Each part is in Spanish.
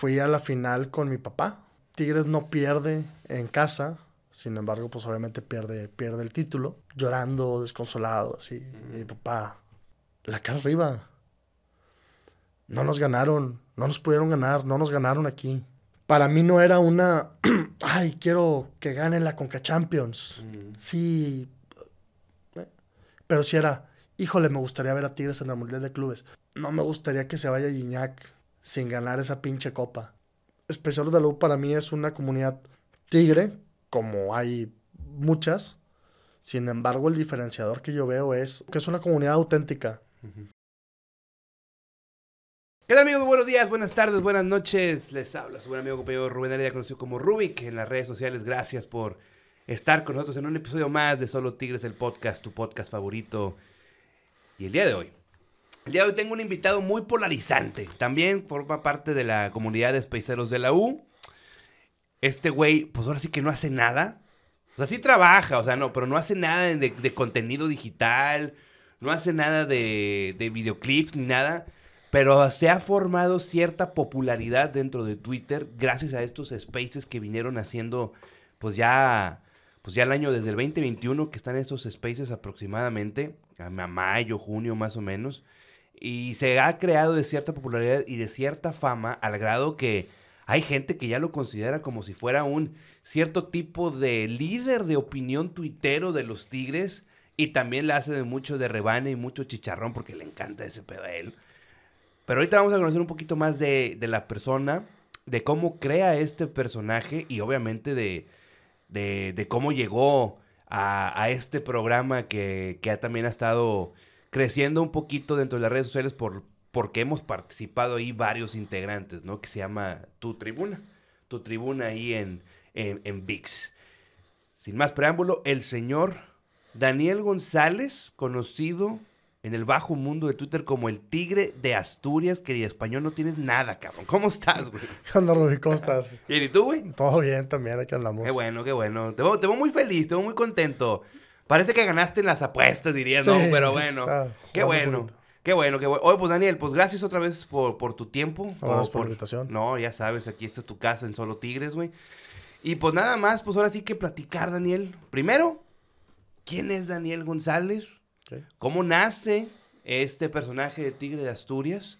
fui a la final con mi papá. Tigres no pierde en casa, sin embargo, pues obviamente pierde, pierde el título, llorando, desconsolado, así. Mi papá, la cara arriba. No nos ganaron, no nos pudieron ganar, no nos ganaron aquí. Para mí no era una, ay, quiero que ganen la Conca Champions. Sí, eh, pero sí era, híjole, me gustaría ver a Tigres en el Mundial de Clubes. No me gustaría que se vaya Gignac sin ganar esa pinche copa. Especial de la para mí es una comunidad tigre, como hay muchas. Sin embargo, el diferenciador que yo veo es que es una comunidad auténtica. ¿Qué tal amigos? Buenos días, buenas tardes, buenas noches. Les habla su buen amigo compañero Rubén Heredia, conocido como Rubik en las redes sociales. Gracias por estar con nosotros en un episodio más de Solo Tigres, el podcast, tu podcast favorito. Y el día de hoy, el día de hoy tengo un invitado muy polarizante. También forma parte de la comunidad de Spaceros de la U. Este güey, pues ahora sí que no hace nada. O sea, sí trabaja, o sea, no, pero no hace nada de, contenido digital, no hace nada de, de videoclips ni nada. Pero se ha formado cierta popularidad dentro de Twitter gracias a estos spaces que vinieron haciendo, pues ya, pues ya el año desde el 2021 que están estos spaces aproximadamente, a mayo, junio más o menos. Y se ha creado de cierta popularidad y de cierta fama al grado que hay gente que ya lo considera como si fuera un cierto tipo de líder de opinión tuitero de los Tigres. Y también le hace de mucho de rebane y mucho chicharrón porque le encanta ese pedo a él. Pero ahorita vamos a conocer un poquito más de, de la persona, de cómo crea este personaje y obviamente de, de, cómo llegó a, a este programa que, que, también ha estado creciendo un poquito dentro de las redes sociales por, porque hemos participado ahí varios integrantes, ¿no? Que se llama Tu Tribuna. Tu Tribuna ahí en, en, en VIX. Sin más preámbulo, el señor Daniel González, conocido en el bajo mundo de Twitter como el tigre de Asturias, que de español no tienes nada, cabrón. ¿Cómo estás, güey? ¿Qué onda, Rubí? ¿Cómo estás? Bien, ¿y tú, güey? Todo bien también, aquí andamos. Qué bueno, qué bueno. Te veo, te veo muy feliz, te veo muy contento. Parece que ganaste en las apuestas, dirías, Sí, ¿no? Pero bueno, qué bueno. Qué bueno, qué bueno. Oye, pues Daniel, pues gracias otra vez por, por tu tiempo. Gracias por la invitación. No, ya sabes, aquí esta es tu casa en Solo Tigres, güey. Y pues nada más, pues ahora sí que platicar, Daniel. Primero, ¿quién es Daniel González? Ok. ¿Cómo nace este personaje de Tigre de Asturias?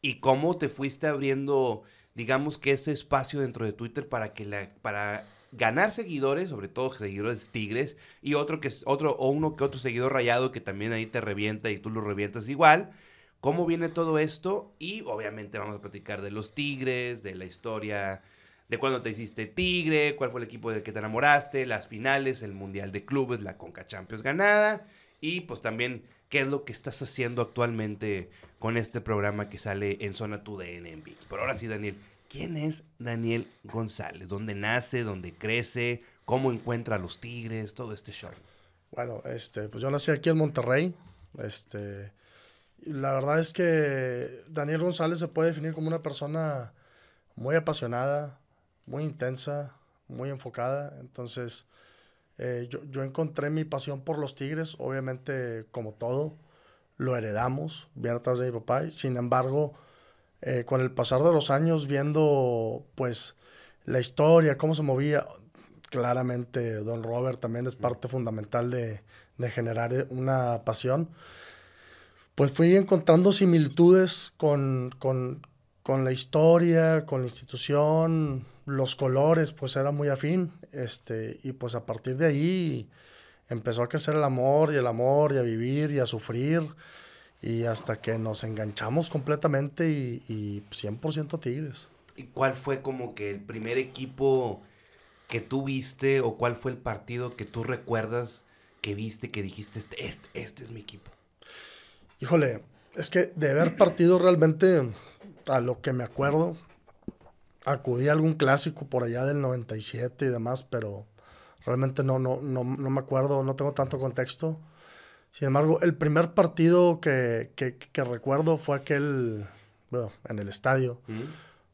¿Y cómo te fuiste abriendo, digamos que ese espacio dentro de Twitter para que la, para ganar seguidores, sobre todo seguidores tigres, y otro que es otro, o uno que otro seguidor rayado que también ahí te revienta y tú lo revientas igual? ¿Cómo viene todo esto? Y obviamente vamos a platicar de los tigres, de la historia de cuándo te hiciste tigre, cuál fue el equipo del que te enamoraste, las finales, el Mundial de Clubes, la Conca Champions ganada y pues también qué es lo que estás haciendo actualmente con este programa que sale en Zona Tu DN en. Pero ahora sí, Daniel, ¿quién es Daniel González? ¿Dónde nace? ¿Dónde crece? ¿Cómo encuentra a los tigres? Todo este show. Bueno, este, pues yo nací aquí en Monterrey. Este, la verdad es que Daniel González se puede definir como una persona muy apasionada, muy intensa, muy enfocada. Entonces, eh, yo, yo encontré mi pasión por los Tigres, obviamente como todo, lo heredamos, bien atrás de mi papá. Sin embargo, eh, con el pasar de los años, viendo pues la historia, cómo se movía, claramente Don Robert también es parte fundamental de, de generar eh, una pasión. Pues fui encontrando similitudes con, con, con la historia, con la institución, los colores, pues era muy afín. Este, y pues a partir de ahí empezó a crecer el amor y el amor y a vivir y a sufrir. Y hasta que nos enganchamos completamente y, y 100% Tigres. ¿Y cuál fue como que el primer equipo que tú viste o cuál fue el partido que tú recuerdas que viste que dijiste, este, este, este es mi equipo? Híjole, es que de ver partido realmente, a lo que me acuerdo, acudí a algún clásico por allá del 97 y demás, pero realmente no, no, no, no me acuerdo, no tengo tanto contexto. Sin embargo, el primer partido que, que, que recuerdo fue aquel, bueno, en el estadio, ¿Mm?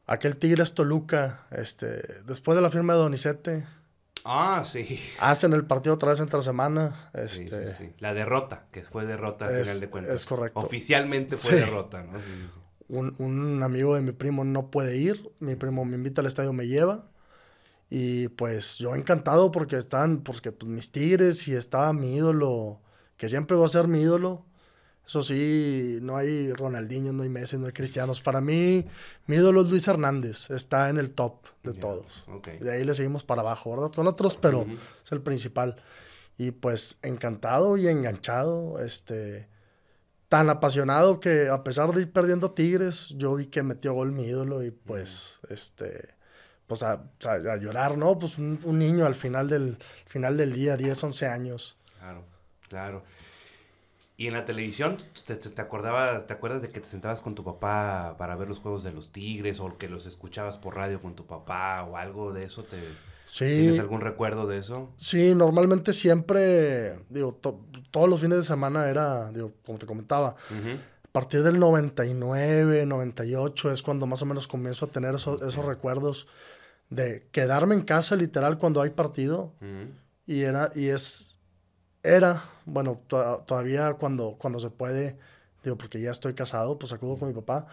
aquel Tigres Toluca, este, después de la firma de Donizete, Ah, sí. hacen el partido otra vez entre semana, Sí, este, sí, sí. La derrota, que fue derrota al final de cuentas. es correcto. Oficialmente fue Sí. derrota, ¿no? Sí, sí, sí. un, un amigo de mi primo no puede ir, mi primo me invita al estadio, me lleva. Y pues yo encantado porque están, porque pues, mis tigres y estaba mi ídolo, que siempre va a ser mi ídolo. Eso sí, no hay Ronaldinho, no hay Messi, no hay Cristianos. Para mí, mi ídolo es Luis Hernández, está en el top de todos. De ahí le seguimos para abajo, ¿verdad? Con otros, pero es el principal. Y pues encantado y enganchado, este, tan apasionado que a pesar de ir perdiendo Tigres, yo vi que metió gol mi ídolo y pues, este, pues a, llorar, ¿no? Pues un, niño al final del, final del día, 10, 11 años. Claro, claro. Y en la televisión, ¿te, te, acordabas, ¿te acuerdas de que te sentabas con tu papá para ver los juegos de los Tigres o que los escuchabas por radio con tu papá o algo de eso? ¿Te, ¿Tienes algún recuerdo de eso? Sí, normalmente siempre, digo, todos los fines de semana era, digo, como te comentaba, a partir del 99, 98 es cuando más o menos comienzo a tener esos, esos recuerdos de quedarme en casa literal cuando hay partido y era, y es era, bueno, todavía cuando, cuando se puede, digo, porque ya estoy casado, pues acudo con mi papá,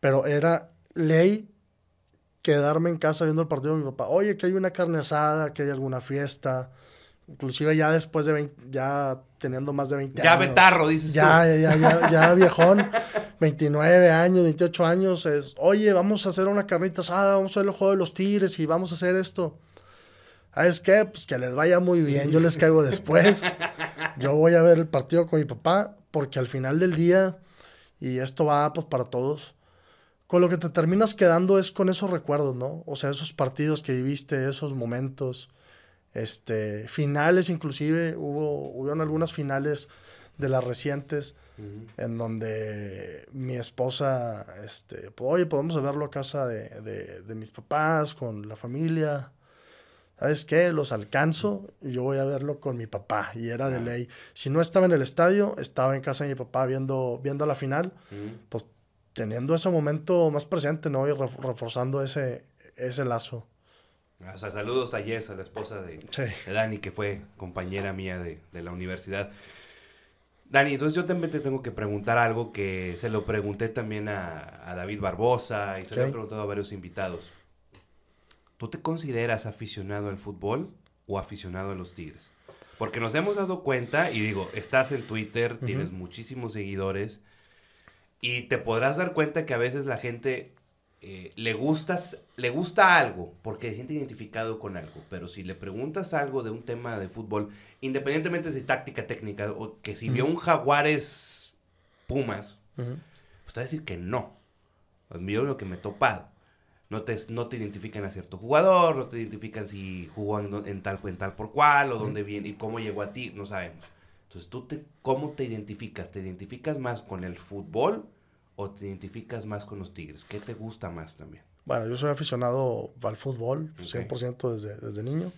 pero era ley quedarme en casa viendo el partido de mi papá. Oye, que hay una carne asada, que hay alguna fiesta. Inclusive ya después de 20, ya teniendo más de 20 años. Ya betarro, dices ya, tú. Ya, ya, ya, ya viejón, 29 años, 28 años, es, oye, vamos a hacer una carnita asada, vamos a ver el juego de los tigres y vamos a hacer esto. ¿Sabes qué? Pues que les vaya muy bien, yo les caigo después. Yo voy a ver el partido con mi papá, porque al final del día, y esto va pues para todos, con lo que te terminas quedando es con esos recuerdos, ¿no? O sea, esos partidos que viviste, esos momentos, este, finales inclusive, hubo, hubo algunas finales de las recientes, en donde mi esposa, este, pues, oye, podemos verlo a casa de, de mis papás, con la familia, ¿sabes qué? Los alcanzo y yo voy a verlo con mi papá. Y era de ley. Si no estaba en el estadio, estaba en casa de mi papá viendo, viendo la final, pues teniendo ese momento más presente, ¿no? Y reforzando ese, ese lazo. O sea, saludos a Jess, a la esposa de, Dani, que fue compañera mía de, la universidad. Dani, entonces yo también te tengo que preguntar algo que se lo pregunté también a, David Barbosa y se lo he preguntado a varios invitados. ¿Tú te consideras aficionado al fútbol o aficionado a los Tigres? Porque nos hemos dado cuenta, y digo, estás en Twitter, tienes muchísimos seguidores, y te podrás dar cuenta que a veces la gente eh, le, gustas, le gusta algo porque se siente identificado con algo, pero si le preguntas algo de un tema de fútbol, independientemente de táctica técnica, o que si vio un Jaguares Pumas, pues te va a decir que no. Mira lo que me he topado no te, no te identifican a cierto jugador, no te identifican si jugó en, tal, en tal por cual, o dónde viene, y cómo llegó a ti, no sabemos. Entonces, ¿tú te, cómo te identificas? ¿Te identificas más con el fútbol o te identificas más con los Tigres? ¿Qué te gusta más también? Bueno, yo soy aficionado al fútbol, 100% desde, desde niño,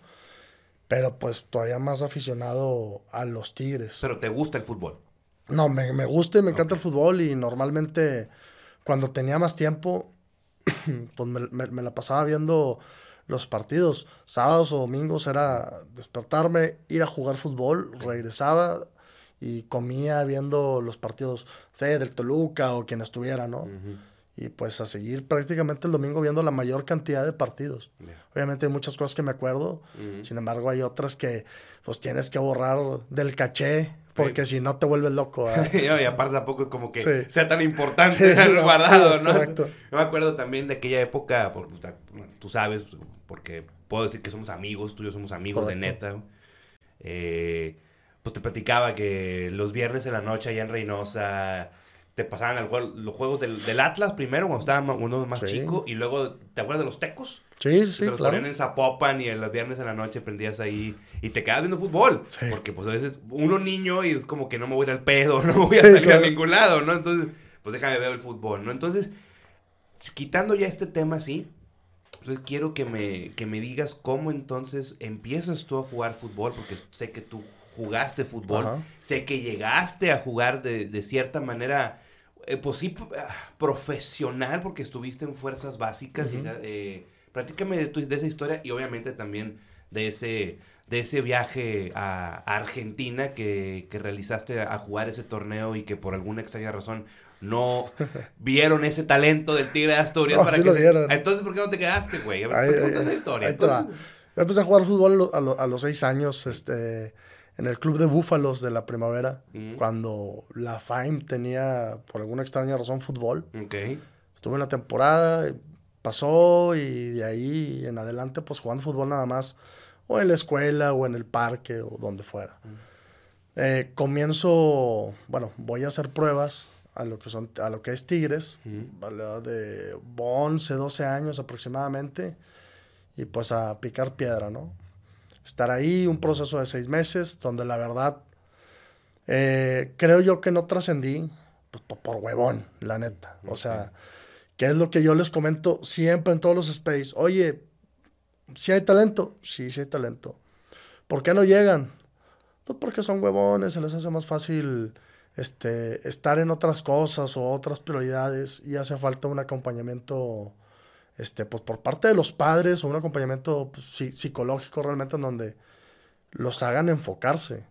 pero pues todavía más aficionado a los Tigres. ¿Pero te gusta el fútbol? No, me, me gusta y me encanta el fútbol y normalmente cuando tenía más tiempo pues me, la pasaba viendo los partidos. Sábados o domingos era despertarme, ir a jugar fútbol, regresaba y comía viendo los partidos del Toluca o quien estuviera, ¿no? Y pues a seguir prácticamente el domingo viendo la mayor cantidad de partidos. Obviamente hay muchas cosas que me acuerdo, sin embargo hay otras que pues tienes que borrar del caché porque si no te vuelves loco. y aparte tampoco es como que sea tan importante guardado, ¿no? Correcto. Yo me acuerdo también de aquella época, por, tú sabes, porque puedo decir que somos amigos, tú y yo somos amigos de neta. Eh, pues te platicaba que los viernes en la noche allá en Reynosa te pasaban los juegos del, Atlas primero, cuando estaba uno más chico, y luego, ¿te acuerdas de los tecos? Sí, sí, te los ponían en Zapopan y los viernes en la noche prendías ahí y te quedabas viendo fútbol. Porque pues a veces uno niño y es como que no me voy a ir al pedo, no me voy a salir a ningún lado, ¿no? Entonces, pues déjame ver el fútbol, ¿no? Entonces, quitando ya este tema así, entonces quiero que me, que me digas cómo entonces empiezas tú a jugar fútbol, porque sé que tú jugaste fútbol, sé que llegaste a jugar de, de cierta manera eh, pues sí, ah, profesional, porque estuviste en fuerzas básicas. Eh, prácticamente de, esa historia y obviamente también de ese, de ese viaje a, Argentina que, realizaste a, jugar ese torneo y que por alguna extraña razón no vieron ese talento del Tigre de Asturias. No, para sí que lo se-. Entonces, ¿por qué no te quedaste, güey? A ver, esa historia. ahí. Entonces, Yo empecé a jugar fútbol a lo- a los seis años este, en el club de Búfalos de la primavera, cuando la FAIM tenía, por alguna extraña razón, fútbol. Ok. Estuve en la temporada, pasó y de ahí en adelante, pues jugando fútbol nada más, o en la escuela, o en el parque, o donde fuera. Eh, comienzo, bueno, voy a hacer pruebas a lo que, son, a lo que es Tigres. ¿vale? de 11, 12 años aproximadamente, y pues a picar piedra, ¿no? Estar ahí, un proceso de seis meses, donde la verdad, eh, creo yo que no trascendí, pues por, por huevón, la neta. O sea, que es lo que yo les comento siempre en todos los space. Oye, si hay talento, sí, sí hay talento. ¿Por qué no llegan? Pues porque son huevones, se les hace más fácil este, estar en otras cosas o otras prioridades y hace falta un acompañamiento este, pues, por parte de los padres o un acompañamiento pues, psi- psicológico realmente en donde los hagan enfocarse.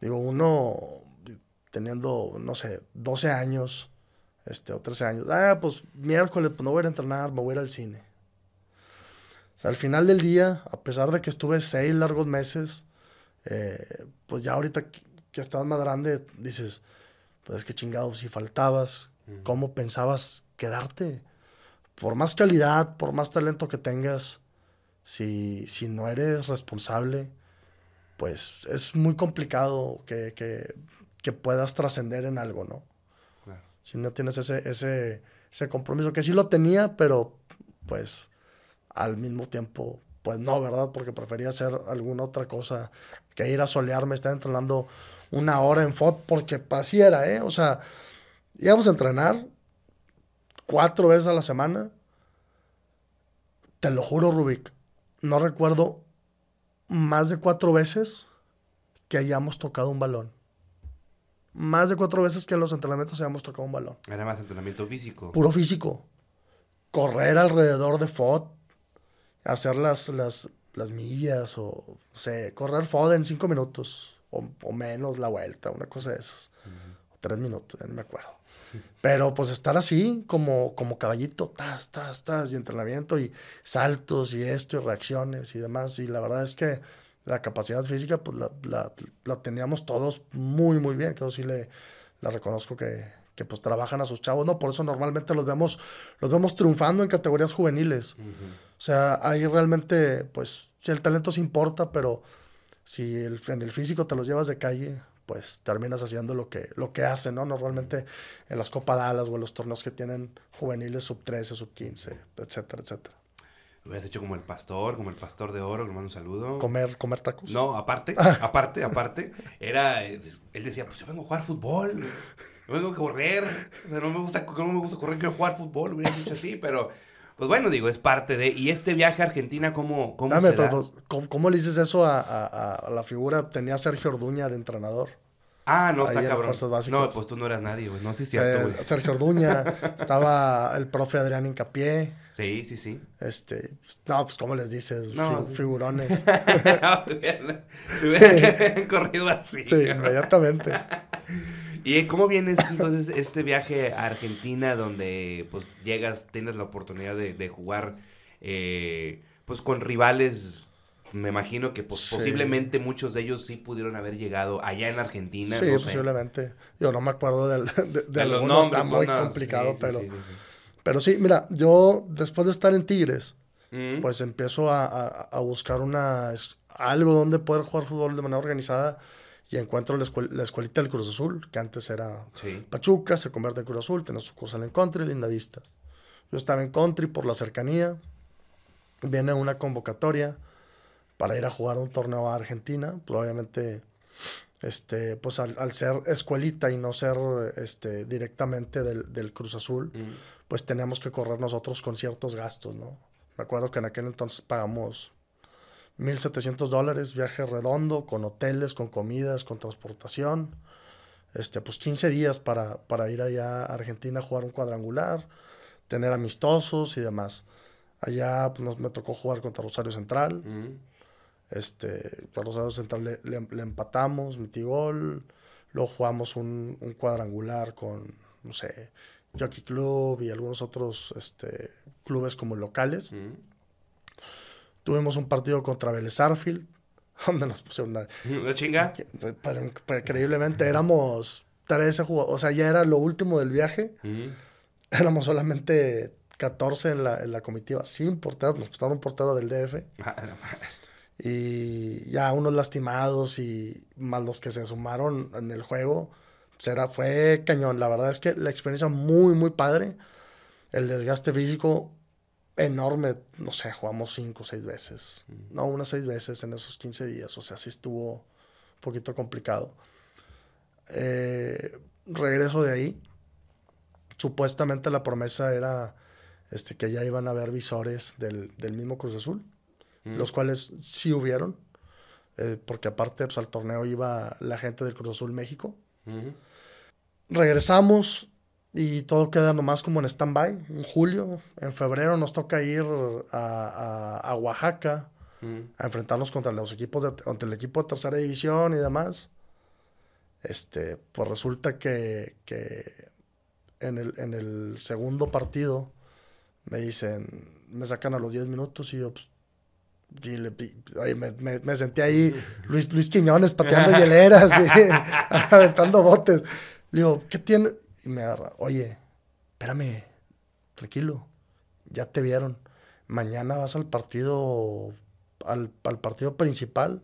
Digo, uno teniendo, no sé, 12 años este, o 13 años, ah, pues miércoles pues, no voy a ir a entrenar, me voy a ir al cine. O sea, al final del día, a pesar de que estuve seis largos meses, eh, pues ya ahorita que, que estás más grande, dices, pues es que chingado, si faltabas. ¿cómo pensabas quedarte? Por más calidad, por más talento que tengas, si, si no eres responsable, pues es muy complicado que, que- que puedas trascender en algo, ¿no? Claro. Si no tienes ese, ese, ese compromiso, que sí lo tenía, pero pues al mismo tiempo, pues no, ¿verdad? Porque prefería hacer alguna otra cosa que ir a solearme, estar entrenando una hora en FOT, porque así era, ¿eh? O sea, íbamos a entrenar cuatro veces a la semana. Te lo juro, Rubik, no recuerdo más de cuatro veces que hayamos tocado un balón. Más de cuatro veces que en los entrenamientos hayamos tocado un balón. Era más entrenamiento físico. Puro físico. Correr alrededor de FOD, hacer las, las, las millas o, no sé, correr FOD en cinco minutos o, o menos la vuelta, una cosa de esas. O tres minutos, ya no me acuerdo. Pero pues estar así, como, como caballito, tas, tas, tas, y entrenamiento, y saltos, y esto, y reacciones, y demás. Y la verdad es que la capacidad física, pues la, la, la teníamos todos muy, muy bien. Que yo sí le, la reconozco que, que pues trabajan a sus chavos, ¿no? Por eso normalmente los vemos, los vemos triunfando en categorías juveniles. O sea, ahí realmente, pues, si el talento se importa, pero si el, en el físico te los llevas de calle, pues terminas haciendo lo que, lo que hacen, ¿no? Normalmente en las Copa Dallas o en los torneos que tienen juveniles sub 13, sub 15, etcétera, etcétera. Lo hubieras hecho como el pastor, como el pastor de oro, le mando un saludo. Comer, comer tacos. No, aparte, aparte, aparte, era, él decía, pues yo vengo a jugar fútbol, yo vengo a correr, o sea, no me gusta, no me gusta correr, quiero jugar fútbol, hubiera dicho así, pero, pues bueno, digo, es parte de, y este viaje a Argentina, ¿cómo, cómo Dame, se pero da? ¿cómo, cómo le dices eso a, a- a la figura? Tenía Sergio Orduña de entrenador. Ah, no, está cabrón. No, pues tú no eras nadie, güey, no, sí es cierto, Eh. Sergio Orduña, estaba el profe Adrián Incapié. Sí, sí, sí. Este, no, pues, ¿cómo les dices? No, sí. Figurones. te hubieran, te hubieran corrido así. Sí, inmediatamente. ¿Y cómo vienes entonces este viaje a Argentina donde pues llegas, tienes la oportunidad de, de jugar eh, pues con rivales, me imagino que pues, Sí. posiblemente muchos de ellos sí pudieron haber llegado allá en Argentina, Sí, no sé. posiblemente. Yo no me acuerdo del, de, de De los algunos, nombres, está muy no, complicado, sí, pero, sí, pero sí, mira, yo después de estar en Tigres, Mm, pues empiezo a, a- a buscar una, algo donde poder jugar fútbol de manera organizada y encuentro la, escuel- la escuelita del Cruz Azul, que antes era sí. Pachuca, se convierte en Cruz Azul, tiene sucursal en Country, Linda Vista. Yo estaba en Country por la cercanía, viene una convocatoria para ir a jugar un torneo a Argentina, pues obviamente, este, pues al, al ser escuelita y no ser este, directamente del, del Cruz Azul, Mm, pues teníamos que correr nosotros con ciertos gastos, ¿no? Me acuerdo que en aquel entonces pagamos 1.700 dólares, viaje redondo, con hoteles, con comidas, con transportación. Este, pues 15 días para, para ir allá a Argentina a jugar un cuadrangular, tener amistosos y demás. Allá pues, nos, me tocó jugar contra Rosario Central. mm. Este, a Rosario Central le, le- le empatamos, metí gol. Luego jugamos un, un cuadrangular con no sé, Jockey Club y algunos otros este, clubes como locales. Mm. Tuvimos un partido contra Vélez Arfield, donde nos pusieron una... ¿Una chinga? increíblemente éramos 13 jugadores, o sea, ya era lo último del viaje. Éramos solamente 14 en la, en la comitiva, sin portero, nos prestaron un portero del DF. Y ya unos lastimados y más los que se sumaron en el juego, pues era, fue cañón. La verdad es que la experiencia muy, muy padre. El desgaste físico enorme. No sé, jugamos cinco o seis veces. No, unas seis veces en esos 15 días. O sea, sí estuvo un poquito complicado. Eh, regreso de ahí. Supuestamente la promesa era este, que ya iban a haber visores del, del mismo Cruz Azul Mm. los cuales sí hubieron, eh, porque aparte pues, al torneo iba la gente del Cruz Azul México. Regresamos y todo queda nomás como en stand-by. En julio, en febrero nos toca ir a, a- a Oaxaca Mm. a enfrentarnos contra los equipos de, contra el equipo de tercera división y demás. Este, pues resulta que, que en, el, en el segundo partido me dicen, me sacan a los 10 minutos y yo, pues, y le oye, me, me- me sentí ahí, Luis, Luis Quiñones pateando hieleras y aventando botes. Le digo, ¿qué tiene? Y me agarra, oye, espérame, tranquilo, ya te vieron. Mañana vas al partido, al, al partido principal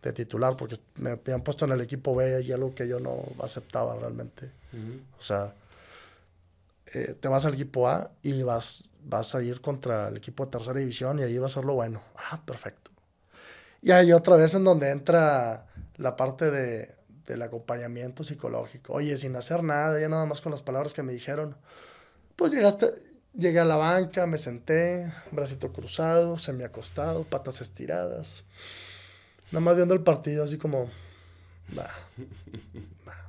de titular, porque me habían puesto en el equipo B y algo que yo no aceptaba realmente. O sea, eh, te vas al equipo A y vas, vas a ir contra el equipo de tercera división y ahí va a ser lo bueno. Ah, perfecto. Y hay otra vez en donde entra la parte de, del acompañamiento psicológico. Oye, sin hacer nada, ya nada más con las palabras que me dijeron. Pues llegaste, llegué a la banca, me senté, bracito cruzado, semi acostado, patas estiradas. Nada más viendo el partido así como... "Bah, bah".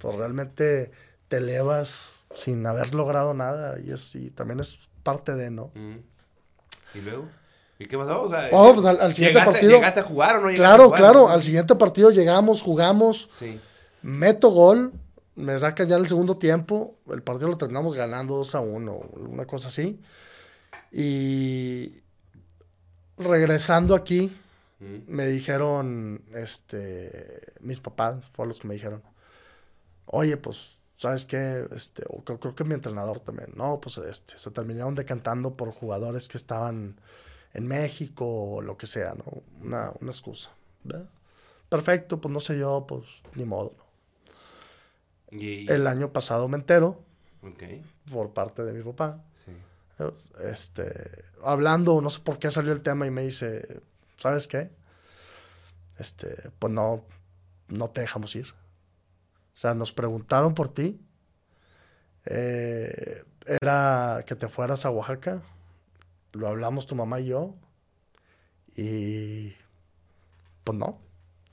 Pues realmente te elevas sin haber logrado nada y, es, también es parte de, ¿no? ¿Y luego? ¿Y qué pasó? O sea, Oh, pues al- al siguiente ¿llegaste- partido- ¿Llegaste a jugar o no llegaste a Claro, jugar? claro, al siguiente partido llegamos, jugamos, Sí. meto gol, me sacan ya en el segundo tiempo, el partido lo terminamos ganando 2 a 1, una cosa así. Y regresando aquí, Mm. me dijeron, este, mis papás fueron los que me dijeron, oye, pues, ¿sabes qué? Este, o creo, creo que mi entrenador también, no, pues, este, se terminaron decantando por jugadores que estaban en México o lo que sea, ¿no? Una, una excusa. ¿verdad? Perfecto, pues no sé yo, pues, ni modo, ¿no? Y, El año pasado me entero Ok, por parte de mi papá, sí. este, hablando, no sé por qué salió el tema y me dice, ¿sabes qué? Este, pues no, no te dejamos ir. O sea, nos preguntaron por ti. Eh, era que te fueras a Oaxaca. Lo hablamos tu mamá y yo. Y pues no.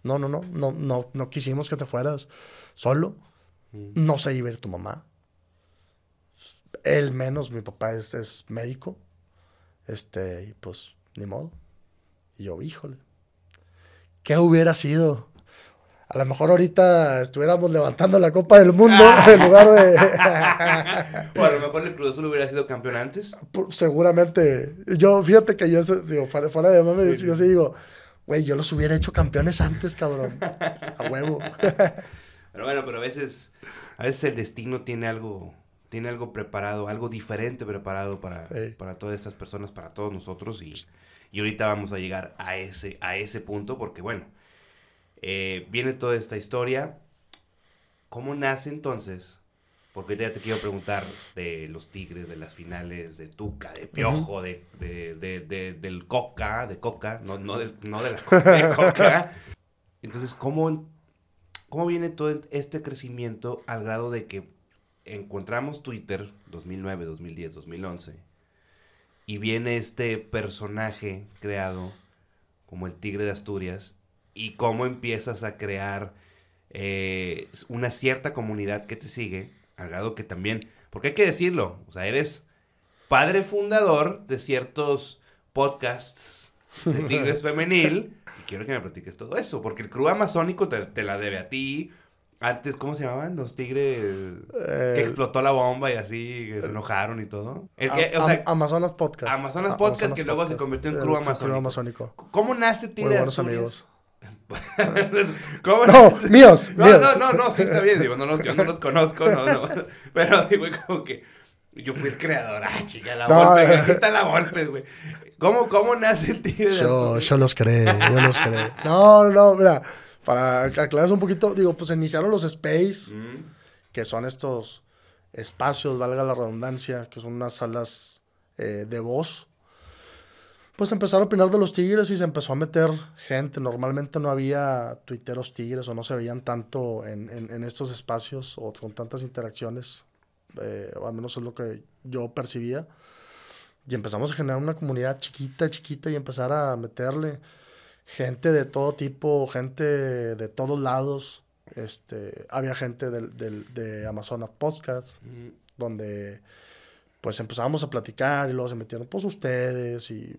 No, no, no. No, no, no quisimos que te fueras solo. Mm. No se iba a ir tu mamá. Él menos, mi papá es, es médico. Este, y pues, ni modo. Y yo, híjole. ¿Qué hubiera sido? A lo mejor ahorita estuviéramos levantando la Copa del Mundo en lugar de... O a lo mejor el Cruz Azul hubiera sido campeón antes. Seguramente. Yo, fíjate que yo, digo, fuera, fuera de mame, Sí. yo sí digo, güey, yo los hubiera hecho campeones antes, cabrón. A huevo. Pero bueno, pero a veces, a veces el destino tiene algo, tiene algo preparado, algo diferente preparado para, Sí. para todas estas personas, para todos nosotros y, y ahorita vamos a llegar a ese, a ese punto porque bueno, eh, viene toda esta historia. ¿Cómo nace entonces? Porque ya te quiero preguntar de los Tigres, de las finales, de Tuca, de Piojo, de, de- de- de- del Coca, de Coca, no, no, del- no de la Coca, de Coca. Entonces, ¿cómo, ¿cómo viene todo este crecimiento al grado de que encontramos Twitter 2009, 2010, 2011 y viene este personaje creado como el Tigre de Asturias y cómo empiezas a crear eh, una cierta comunidad que te sigue, al grado que también, porque hay que decirlo, o sea, eres padre fundador de ciertos podcasts de Tigres Femenil y quiero que me platiques todo eso, porque el crew amazónico te, te la debe a ti, Antes, ¿cómo se llamaban? Los tigres Eh, que explotó la bomba y así, que se enojaron y todo. El que, Am- o sea, Amazonas Podcast. Amazonas Podcast, que luego se convirtió en Club Club Amazónico. ¿cómo nace Muy Tigre de buenos amigos. ¿Cómo No, míos, No, míos. no, no, no, sí está bien, digo, no los, yo no los conozco, no, no. Pero digo, como que yo fui el creador, ah, chica, la No, golpe, eh. quita la golpe, güey. ¿Cómo, ¿Cómo nace el tigre de Yo, yo los creé, yo los creé. No, no, mira, para aclarar un poquito, digo, pues iniciaron los Space, Mm, que son estos espacios, valga la redundancia, que son unas salas eh, de voz. Pues empezaron a opinar de los tigres y se empezó a meter gente. Normalmente no había tuiteros tigres o no se veían tanto en, en- en estos espacios o con tantas interacciones. eh, o al menos es lo que yo percibía. Y empezamos a generar una comunidad chiquita, chiquita y empezar a meterle gente de todo tipo, gente de todos lados. Este, había gente del, del- de Amazonas Podcast, mm, donde pues empezamos a platicar y luego se metieron pues ustedes y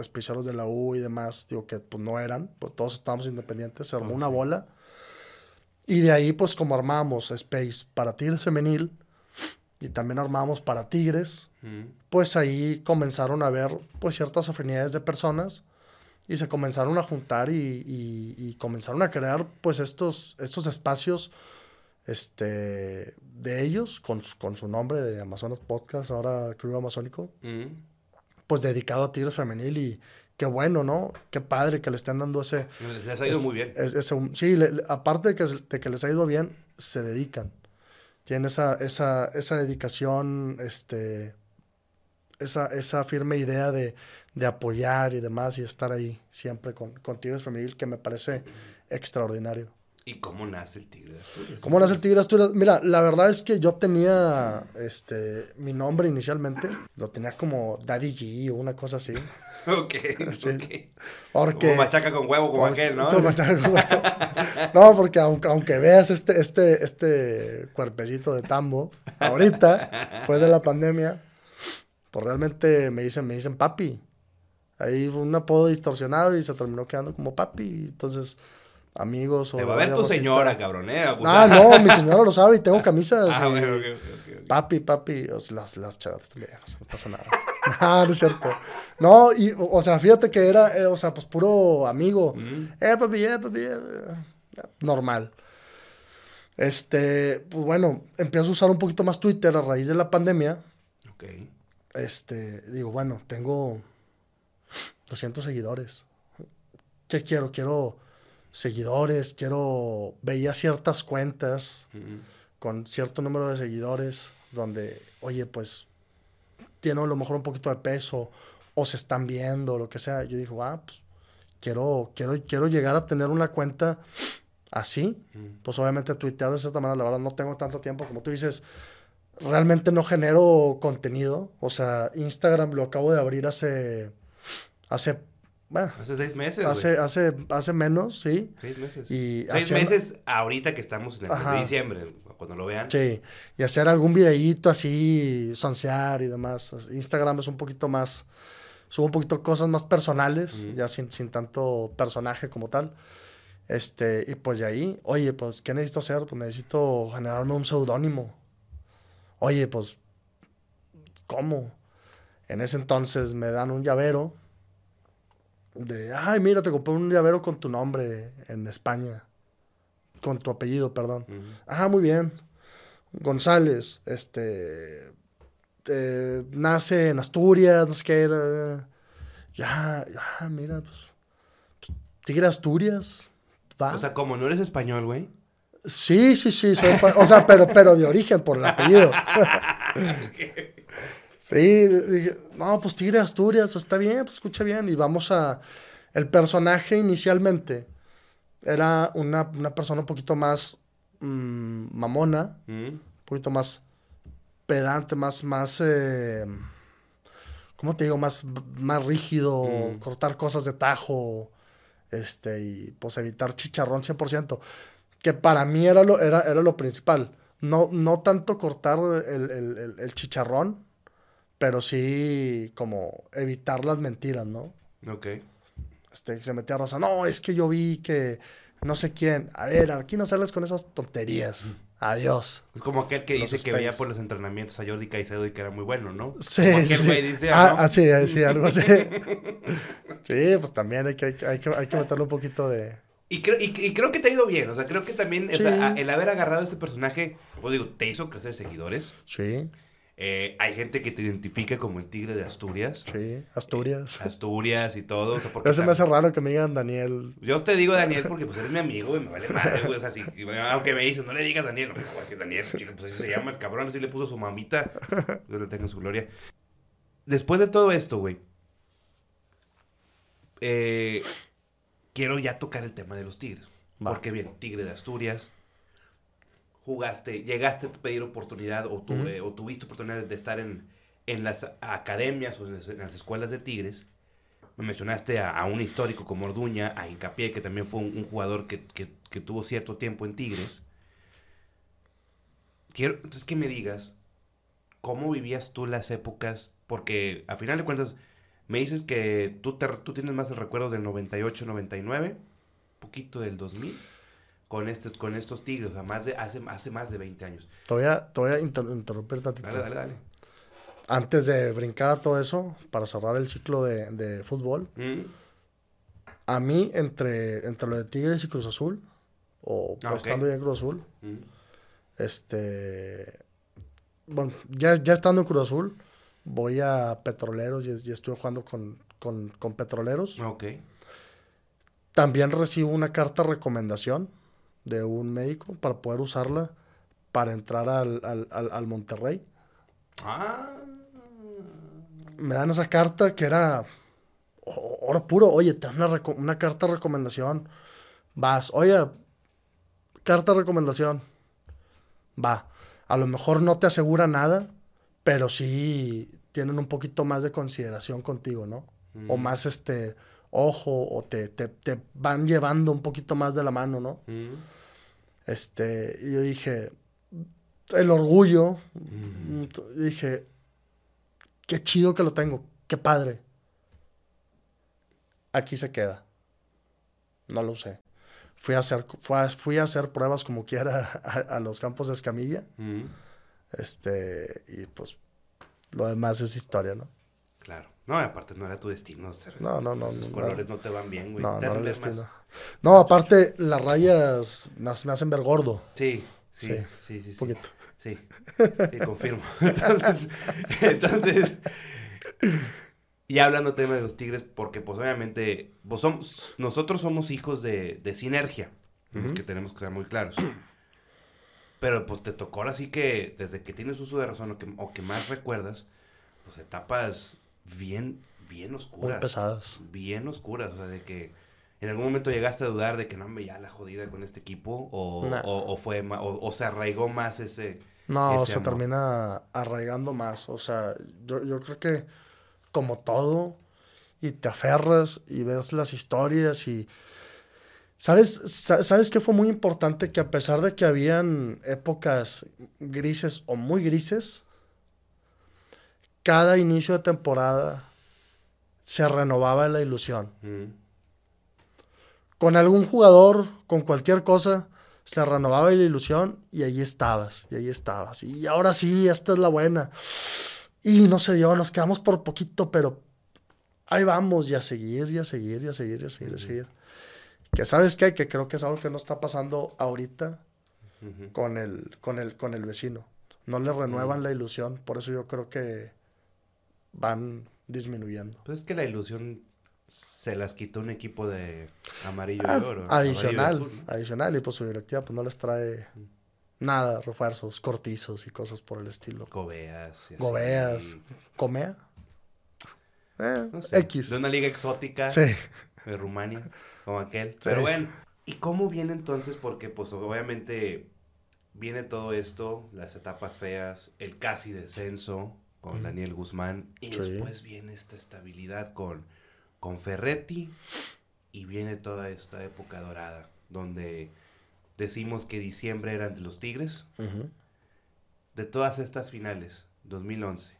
especiales de la U y demás, digo que pues no eran, pues todos estábamos independientes, se armó una bola. Y de ahí pues como armamos Space para Tigres Femenil y también armamos para Tigres, mm. pues ahí comenzaron a ver pues ciertas afinidades de personas y se comenzaron a juntar y, y- y comenzaron a crear pues estos, estos espacios este, de ellos con, su- con su nombre de Amazonas Podcast, ahora Club Amazónico, Mm. Pues dedicado a Tigres Femenil y qué bueno, ¿no? Qué padre que le estén dando ese... Les, ha ido es- muy bien. es- ese- sí, le- aparte de que, de que les ha ido bien, se dedican. Tienen esa, esa, esa dedicación, este, esa, esa firme idea de, de apoyar y demás y estar ahí siempre con, con Tigres Femenil que me parece extraordinario. ¿Y cómo nace el tigre de Asturias? ¿Cómo nace el Tigre Asturias? Mira, la verdad es que yo tenía este, mi nombre inicialmente, lo tenía como Daddy G o una cosa así. Ok, Sí. ok. Porque... Como machaca con huevo, como Porque- aquel, ¿no? Sí, machaca con huevo. No, porque aunque, aunque veas este, este, este cuerpecito de tambo, ahorita, después de la pandemia, pues realmente me dicen, me dicen papi. Ahí fue un apodo distorsionado y se terminó quedando como papi. Entonces, amigos o... Te va a ver tu señora, cabrón, ¿eh? Ah, no, mi señora lo sabe y tengo camisas. Ah, y-. Papi, papi, las, las chavas también, o sea, no pasa nada. No, no es cierto. No, y, o o sea, fíjate que era, eh, o sea, pues puro amigo. Mm. Eh, papi, eh, papi, eh, normal. Este, pues bueno, empiezo a usar un poquito más Twitter a raíz de la pandemia. Ok. Este, digo, bueno, tengo 200 seguidores. ¿Qué quiero? Quiero seguidores, quiero, veía ciertas cuentas con cierto número de seguidores donde, oye, pues tiene a lo mejor un poquito de peso o se están viendo, lo que sea. Yo digo, ah, pues quiero, quiero, quiero llegar a tener una cuenta así. Pues obviamente tuitear de cierta manera, la verdad no tengo tanto tiempo como tú dices. Realmente no genero contenido. O sea, Instagram lo acabo de abrir hace, hace, bueno, Hace seis meses, hace, hace, hace menos, sí. Seis meses. Y Seis meses ahorita que estamos en el mes de diciembre, cuando lo vean. Sí, y hacer algún videíto así, soncear y demás. Instagram es un poquito más, subo un poquito cosas más personales, ya sin, sin tanto personaje como tal. Este, y pues de ahí, oye, pues, ¿qué necesito hacer? Pues necesito generarme un seudónimo. Oye, pues, ¿cómo? En ese entonces me dan un llavero de, ay, mira, te compré un llavero con tu nombre en España. Con tu apellido, perdón. Ujú. Ah, muy bien. González, este, eh, nace en Asturias, no sé qué era. Ya, ya, mira, pues, pues, Tigre Asturias, va. O sea, como no eres español, güey. sí, sí, sí, soy o sea, pero, pero de origen, por el apellido. sí, dije, no, pues Tigre Asturias, está bien, pues escucha bien, y vamos a, el personaje inicialmente era una, una persona un poquito más mm, mamona, Mm. un poquito más pedante, más, más, eh, ¿cómo te digo? Más, más rígido, Mm. cortar cosas de tajo, este, y pues evitar chicharrón 100%, que para mí era lo, era, era lo principal. No, no tanto cortar el, el- el- el chicharrón, pero sí como evitar las mentiras, ¿no? Ok. Este, que se metía raza, no, es que yo vi que no sé quién. A ver, aquí no sales con esas tonterías. Adiós. Es como aquel que Los dice que veía por los entrenamientos a Jordi Caicedo y que era muy bueno, ¿no? Sí, Como aquel sí, dice, Ah, ¿no? ah, sí, ah, sí, algo así. sí, pues también hay que, hay, que- hay que, hay que meterle un poquito de... Y, creo, y, y creo que te ha ido bien, o sea, creo que también o Sí. sea, a- el haber agarrado ese personaje, pues digo, te hizo crecer seguidores. Sí, Eh, hay gente que te identifica como el tigre de Asturias. sí, Asturias. Asturias y todo. O sea, porque Ya se me hace raro que me digan Daniel. Yo te digo Daniel porque pues eres mi amigo y me vale madre, güey. O sea, si- aunque me dicen, no le digas Daniel, no me voy a decir Daniel, chico, pues así se llama el cabrón, así le puso su mamita. Dios le tenga en su gloria. Después de todo esto, güey, eh, quiero ya tocar el tema de los tigres. Va. Porque bien, tigre de Asturias, jugaste, llegaste a pedir oportunidad o, tu- eh, o tuviste oportunidad de estar en, en las academias o en las, escuelas de tigres. Me mencionaste a, a un histórico como Orduña, a Hincapié, que también fue un, un jugador que, que- que tuvo cierto tiempo en Tigres. Quiero entonces que me digas cómo vivías tú las épocas, porque a final de cuentas me dices que tú, te- tú tienes más el recuerdo del 98, 99, poquito del 2000, con estos, con estos Tigres, o sea, más de, hace, hace más de 20 años. Te voy a, te voy a inter- interrumpir tantito. Dale, dale, dale. Antes de brincar a todo eso, para cerrar el ciclo de, de fútbol, Mm, a mí, entre, entre lo de Tigres y Cruz Azul, o Ah, estando ya en Cruz Azul, mm. este. Bueno, ya, ya estando en Cruz Azul, voy a Petroleros y, y estuve jugando con, con, con Petroleros. Ok. También recibo una carta de recomendación de un médico para poder usarla para entrar al, al, al, al Monterrey. Ah. Me dan esa carta que era oro puro. Oye, te dan una, una carta de recomendación. Vas, oye, carta de recomendación. Va. A lo mejor no te asegura nada, pero sí tienen un poquito más de consideración contigo, ¿no? O Mm. más este ojo, o te, te, te van llevando un poquito más de la mano, ¿no? Mm, Este, yo dije, el orgullo, mm. dije, qué chido que lo tengo, qué padre. Aquí se queda. No lo usé. Fui a hacer, fui a, fui a hacer pruebas como quiera a, a los campos de escamilla. Mm, Este, y pues lo demás es historia, ¿no? No, aparte no era tu destino. ser- No, no, no, no, colores no, te van bien, güey. No, Te no, destino. No, aparte, las rayas me, hac- me hacen ver gordo. Sí, sí, Sí, sí, sí, poquito. Sí, sí, confirmo. Entonces, entonces, y hablando tema de los Tigres, porque pues obviamente, pues somos, nosotros somos hijos de, de sinergia, los Ujú. que tenemos que ser muy claros. Pero pues te tocó ahora sí que, desde que tienes uso de razón o que, o que más recuerdas, pues etapas bien, bien Muy oscuras. pesadas. Bien oscuras, o sea, de que en algún momento llegaste a dudar de que no me ya la jodida con este equipo, o, Nah. o, o fue o, o se arraigó más ese... No, ese se amor. termina arraigando más. O sea, yo, yo creo que como todo, y te aferras y ves las historias y... ¿Sabes, Sa- ¿Sabes qué fue muy importante? Que a pesar de que habían épocas grises o muy grises, cada inicio de temporada se renovaba la ilusión. Mm, Con algún jugador, con cualquier cosa, se renovaba la ilusión y ahí estabas, y ahí estabas. Y ahora sí, esta es la buena. Y no se dio, nos quedamos por poquito, pero ahí vamos, y a seguir, y a seguir, y a seguir, y a seguir, y a seguir. Que sabes qué, que creo que es algo que no está pasando ahorita con el, con el, con el vecino. No le renuevan la ilusión, por eso yo creo que van disminuyendo. Pues es que la ilusión se las quitó un equipo de amarillo Ah, y oro. amarillo y adicional, azul, ¿no? adicional, y pues su directiva pues no les trae nada, refuerzos, cortizos y cosas por el estilo. Gobeas. y. Gobeas. ¿Comea? Eh, No sé, X. De una liga exótica Sí. de Rumania, como aquel. Sí. Pero bueno, ¿y cómo viene entonces? Porque pues obviamente viene todo esto, las etapas feas, el casi descenso con Ujú. Daniel Guzmán y Sí. después viene esta estabilidad con, con Ferretti y viene toda esta época dorada donde decimos que diciembre eran de los Tigres. De todas estas finales, 2011,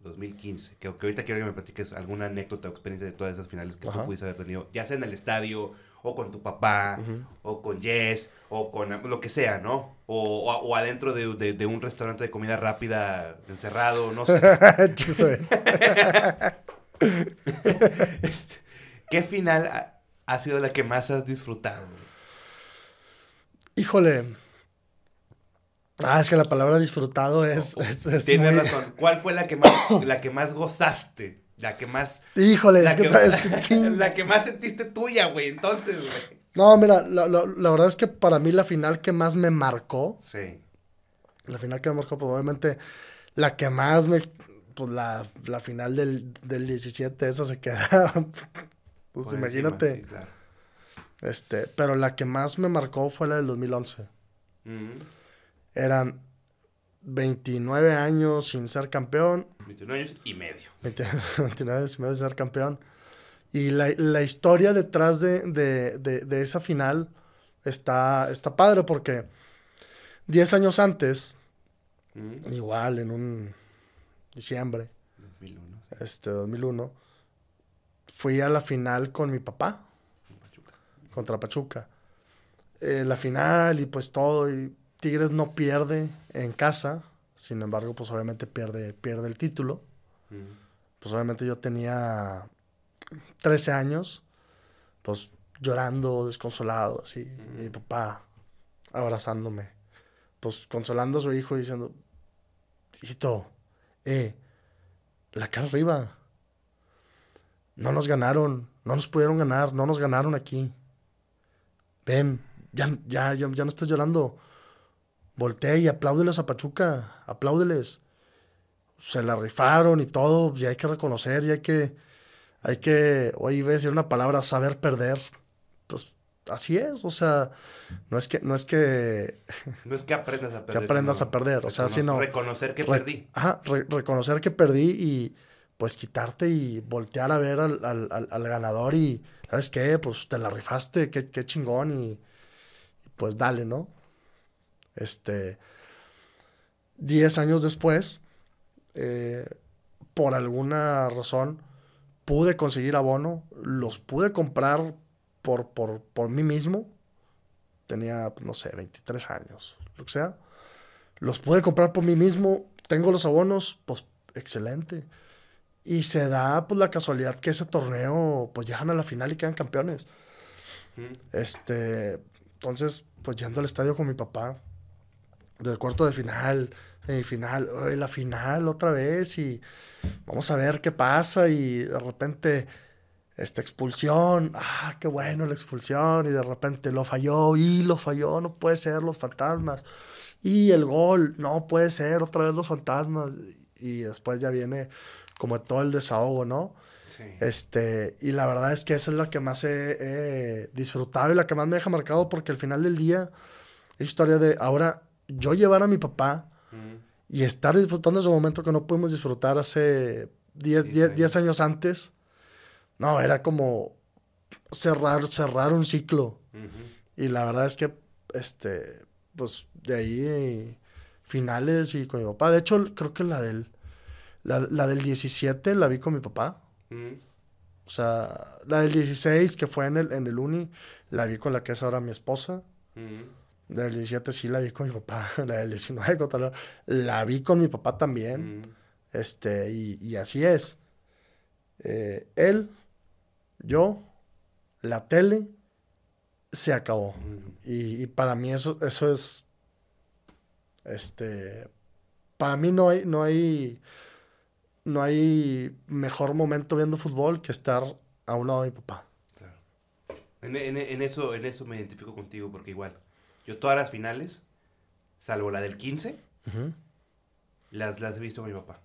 2015, que, que ahorita quiero que me platiques alguna anécdota o experiencia de todas esas finales que Ajá. tú pudiste haber tenido, ya sea en el estadio o con tu papá, o con Jess, o con lo que sea, ¿no? O, o, adentro de, de, un restaurante de comida rápida encerrado, no sé. Este, ¿Qué final ha, sido la que más has disfrutado? Híjole. Ah, es que la palabra disfrutado es. Tienes razón. ¿Cuál fue la que más, la que más gozaste? La que más. Híjole, la es que, La que más sentiste tuya, güey, entonces, güey. No, mira, la, verdad es que para mí la final que más me marcó. Sí. La final que me marcó, probablemente pues, la que más me. Pues la, final del, del 17, esa se queda. pues imagínate. Este, pero la que más me marcó fue la del 2011. Eran 29 años sin ser campeón. 29 años y medio. 29 años y medio sin ser campeón. Y la, la historia detrás de, de, de, esa final está, está padre porque 10 años antes, igual en un diciembre, 2001. Este, 2001, fui a la final con mi papá. Contra Pachuca. Eh, la final y pues todo, y Tigres no pierde en casa, sin embargo, pues obviamente pierde, pierde el título. Pues obviamente yo tenía 13 años, pues llorando, desconsolado, así. Mi papá abrazándome, pues consolando a su hijo diciendo, hijito, eh, la cara arriba. No nos ganaron, no nos pudieron ganar, no nos ganaron aquí. Ven, ya, ya, ya, ya no estás llorando voltea y apláudeles a Pachuca, apláudeles. Se la rifaron y todo, y hay que reconocer, y hay que, hay que, hoy iba a decir una palabra, saber perder. Pues así es, o sea, no es que, no es que... No es que aprendas a perder. Que aprendas a perder, o sea, sino... Reconocer que perdí. Ajá, reconocer que perdí y pues quitarte y voltear a ver al, al, al, ganador y, ¿sabes qué? Pues te la rifaste, qué, qué chingón y pues dale, ¿no? Este, diez años después, eh, por alguna razón, pude conseguir abono, los pude comprar por, por, por mí mismo. Tenía, no sé, 23 años, lo que sea. Los pude comprar por mí mismo, tengo los abonos, pues excelente. Y se da pues la casualidad que ese torneo pues llegan a la final y quedan campeones. Este, entonces, pues yendo al estadio con mi papá, del cuarto de final, semifinal, la final otra vez y vamos a ver qué pasa y de repente esta expulsión, ah, qué bueno la expulsión y de repente lo falló y lo falló, no puede ser los fantasmas y el gol, no puede ser otra vez los fantasmas y después ya viene como todo el desahogo, ¿no? Sí. Este, y la verdad es que esa es la que más he, he disfrutado y la que más me deja marcado porque al final del día es historia de ahora yo llevar a mi papá y estar disfrutando ese momento que no pudimos disfrutar hace 10 años antes, no, era como cerrar, cerrar un ciclo. Y la verdad es que, este, pues de ahí finales y con mi papá. De hecho, creo que la del, la, del 17 la vi con mi papá. O sea, la del 16 que fue en el, en el uni, la vi con la que es ahora mi esposa. La del 17 sí la vi con mi papá. La del 19 la vi con mi papá también. Mm. Este, y, así es. Eh, él, yo, la tele, se acabó. Mm. Y, para mí eso, eso es. Este. Para mí no hay, no hay. No hay mejor momento viendo fútbol que estar a un lado de mi papá. Claro. en, eso, en eso me identifico contigo porque igual yo todas las finales, salvo la del 15, las, las he visto con mi papá.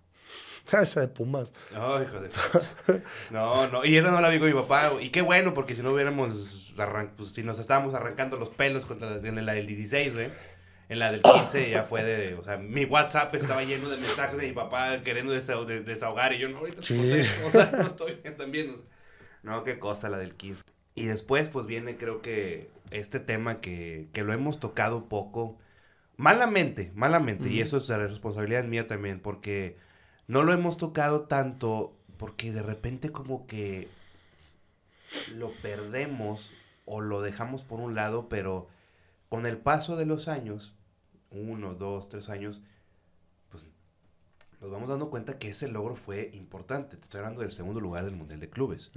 Esa de Pumas. No, hijo de... No, no. Y esa no la vi con mi papá. Y qué bueno, porque si no hubiéramos... Pues, si nos estábamos arrancando los pelos contra la, en la del 16, ¿eh? En la del 15 ya fue de... O sea, mi WhatsApp estaba lleno de mensajes de mi papá queriendo desahogar. Y yo, no, ahorita sí. o sea, no estoy bien también. no, qué cosa la del 15. Y después, pues, viene creo que este tema que, que lo hemos tocado poco, malamente, malamente, y eso es la responsabilidad mía también, porque no lo hemos tocado tanto, porque de repente como que lo perdemos o lo dejamos por un lado, pero con el paso de los años, uno, dos, tres años, pues nos vamos dando cuenta que ese logro fue importante. Te estoy hablando del segundo lugar del Mundial de Clubes.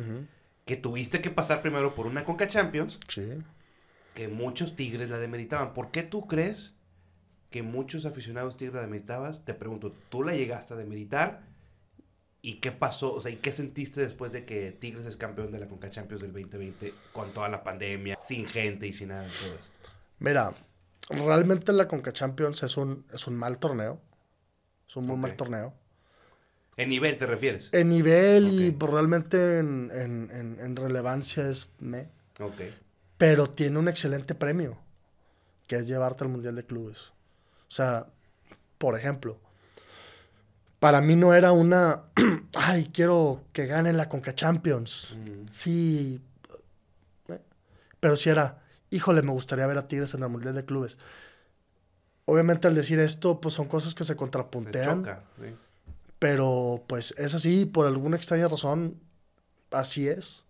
Que tuviste que pasar primero por una Conca Champions. Sí. Que muchos Tigres la demeritaban. ¿Por qué tú crees que muchos aficionados Tigres la demeritaban? Te pregunto, ¿tú la llegaste a demeritar? ¿Y qué pasó? O sea, ¿y qué sentiste después de que Tigres es campeón de la Conca Champions del 2020 con toda la pandemia, sin gente y sin nada de todo esto? Mira, realmente la Conca Champions es un, es un mal torneo. Es un muy mal torneo. ¿En nivel te refieres? En nivel y pues, realmente en, en- en- en relevancia es me. Ok. Pero tiene un excelente premio, que es llevarte al Mundial de Clubes. O sea, por ejemplo, para mí no era una, ay, quiero que gane la Conca Champions. Mm, Sí, eh, pero sí era, híjole, me gustaría ver a Tigres en el Mundial de Clubes. Obviamente al decir esto, pues son cosas que se te contrapuntean. choca. sí. Pero pues es así, por alguna extraña razón, así es.